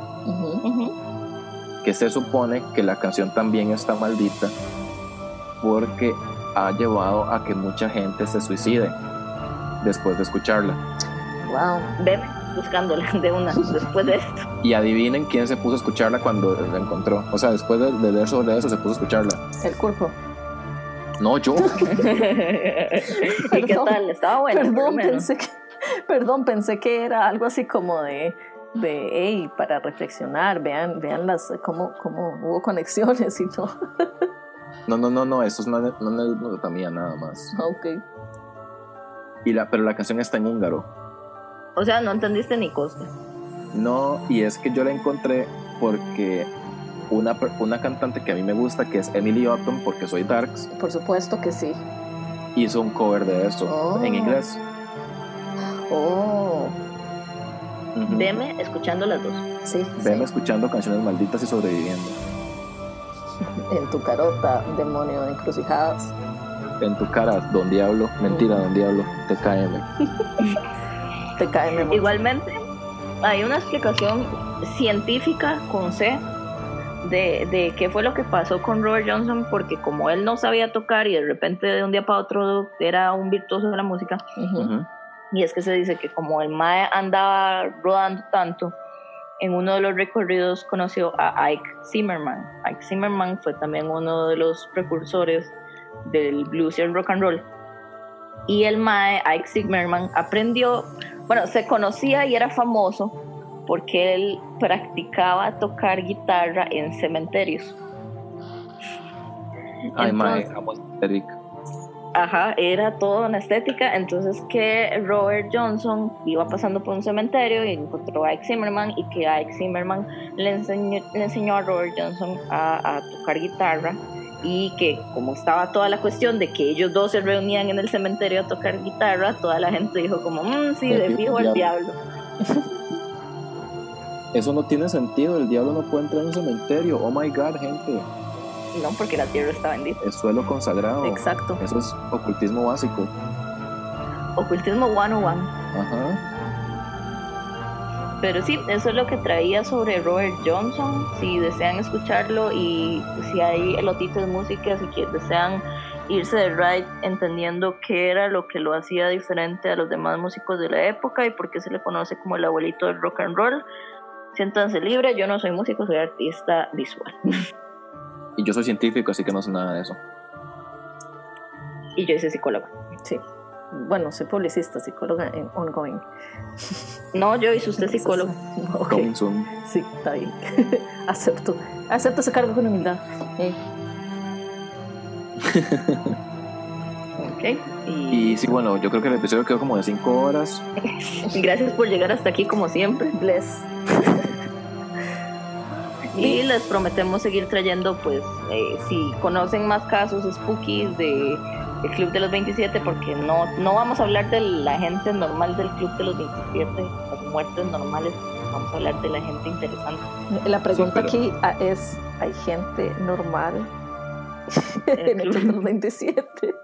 Que se supone que la canción también está maldita porque ha llevado a que mucha gente se suicide después de escucharla. Wow. Ven buscándola de una después de esto. [LAUGHS] Y adivinen quién se puso a escucharla cuando la encontró. O sea, después de, leer sobre eso, se puso a escucharla. El cuerpo. No, yo. [LAUGHS] [LAUGHS] ¿Y qué tal? Estaba bueno. Perdón, pensé que, perdón, pensé que era algo así como de de hey, para reflexionar, vean, vean las cómo, cómo hubo conexiones y todo. [LAUGHS] No, no, no, no, eso es una, una anécdota mía nada más. Ok. Y la, pero la canción está en húngaro. O sea, no entendiste ni costa. No, y es que yo la encontré porque una, una cantante que a mí me gusta, que es Emily Otton, porque soy Darks. Por supuesto que sí. Hizo un cover de eso en oh. inglés. Oh. Veme escuchando las dos. Sí. Veme escuchando canciones malditas y sobreviviendo. [LAUGHS] en tu carota, demonio de encrucijadas. En tu cara, don Diablo. Mentira, don Diablo. TKM. Igualmente, hay una explicación científica con C de, de, qué fue lo que pasó con Robert Johnson, porque como él no sabía tocar y de repente de un día para otro era un virtuoso de la música, y es que se dice que como el Mae andaba rodando tanto, en uno de los recorridos conoció a Ike Zimmerman. Ike Zimmerman fue también uno de los precursores del blues y el rock and roll. Y el Mae, Ike Zimmerman, aprendió bueno, se conocía y era famoso porque él practicaba tocar guitarra en cementerios. Ay, mae, Ajá, era todo una estética. Entonces que Robert Johnson iba pasando por un cementerio y encontró a Ike Zimmerman y que Ike Zimmerman le enseñó, le enseñó a Robert Johnson a, a tocar guitarra y que como estaba toda la cuestión de que ellos dos se reunían en el cementerio a tocar guitarra, toda la gente dijo como, mmm, sí, de fijo el diablo. [LAUGHS] Eso no tiene sentido. El diablo no puede entrar en un cementerio. Oh my god, gente. No, porque la tierra está bendita. Es suelo consagrado. Exacto. Eso es ocultismo básico. Ocultismo 101. Ajá. Pero sí, eso es lo que traía sobre Robert Johnson. Si desean escucharlo y si hay elotitos de música, si que desean irse de ride entendiendo qué era lo que lo hacía diferente a los demás músicos de la época y por qué se le conoce como el abuelito del rock and roll. Siéntanse libre, yo no soy músico, soy artista visual. [LAUGHS] Y yo soy científico, así que no sé nada de eso. Y yo soy psicóloga. Sí. Bueno, soy publicista, psicóloga en ongoing. [LAUGHS] No, yo hice usted psicólogo. [LAUGHS] Ok. Coming soon. Sí, está bien. Acepto. Acepto ese cargo con humildad. Eh, Ok. Y Y sí, bueno, yo creo que el episodio quedó como de 5 horas. gracias por llegar hasta aquí como siempre. bless. Y les prometemos seguir trayendo, pues, eh, si conocen más casos spookies de el Club de los 27, porque no, no vamos a hablar de la gente normal del Club de los 27, las muertes normales, vamos a hablar de la gente interesante. La pregunta Sí, pero- aquí ah, es, ¿hay gente normal [LAUGHS] en el club de los 27?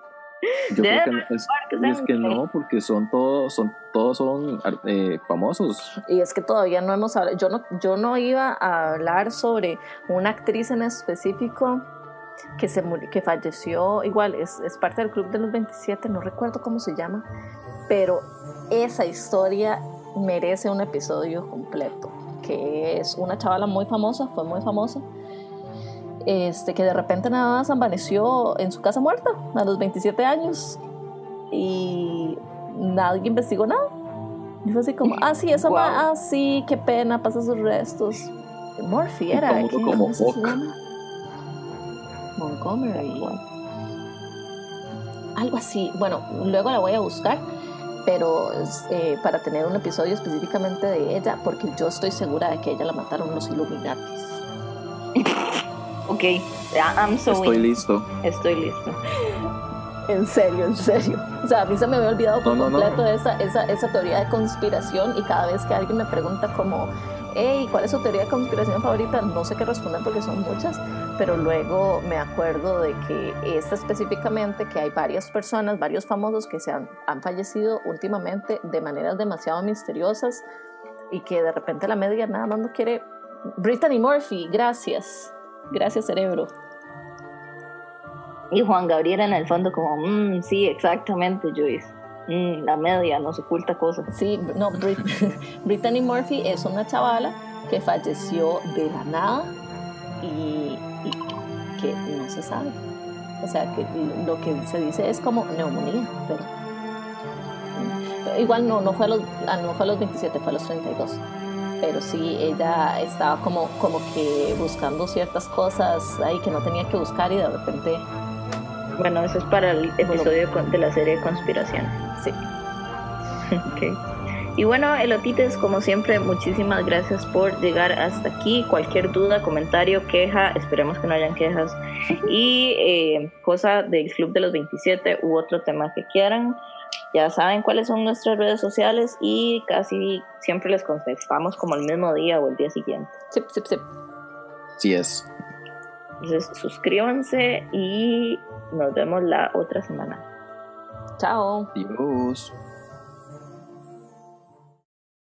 Yo Debe creo que es, y es que no, porque son todos, son todos son eh, famosos. Y es que todavía no hemos hablado, yo no, yo no iba a hablar sobre una actriz en específico que, se que falleció, igual es, es parte del club de los 27, no recuerdo cómo se llama, pero esa historia merece un episodio completo, que es una chavala muy famosa, fue muy famosa, este, que de repente nada más amaneció en su casa muerta a los 27 años y nadie investigó nada. Y fue así como, ah, sí, esa ma- Guau. ah, sí, qué pena, pasa sus restos. Murphy era, Como- ¿quién como se llama? Montgomery. Algo así. Bueno, luego la voy a buscar, pero eh, para tener un episodio específicamente de ella, porque yo estoy segura de que ella la mataron los Illuminatis. [LAUGHS] Ok, I'm so Estoy in. listo. Estoy listo. En serio, en serio. O sea, a mí se me había olvidado por No, no, no. completo Esa, esa, esa teoría de conspiración y cada vez que alguien me pregunta como, hey, ¿cuál es su teoría de conspiración favorita? No sé qué responder porque son muchas, pero luego me acuerdo de que esta específicamente, que hay varias personas, varios famosos que se han, han fallecido últimamente de maneras demasiado misteriosas y que de repente la media nada más no quiere... Brittany Murphy, gracias. Gracias, cerebro. Y Juan Gabriel en el fondo como, "Mm, sí, exactamente, Joyce. Mm, la media nos oculta cosas. Sí, no, Brit- [LAUGHS] Brittany Murphy es una chavala que falleció de la nada y, y que no se sabe. O sea, que lo que se dice es como neumonía, pero pero igual no, no fue a los, ah, no fue a los 27, fue a los 32. Pero sí, ella estaba como, como que buscando ciertas cosas ahí que no tenía que buscar y de repente, Bueno, eso es para el episodio de la serie de conspiración. sí. [LAUGHS] Ok. Y bueno, Elotites, como siempre, muchísimas gracias por llegar hasta aquí. Cualquier duda, comentario, queja, esperemos que no hayan quejas. Y eh, cosa del Club de los 27 u otro tema que quieran. Ya saben cuáles son nuestras redes sociales y casi siempre les contestamos como el mismo día o el día siguiente. Sip, sip, sip. Sí es. Entonces, suscríbanse y nos vemos la otra semana. Chao. Dios.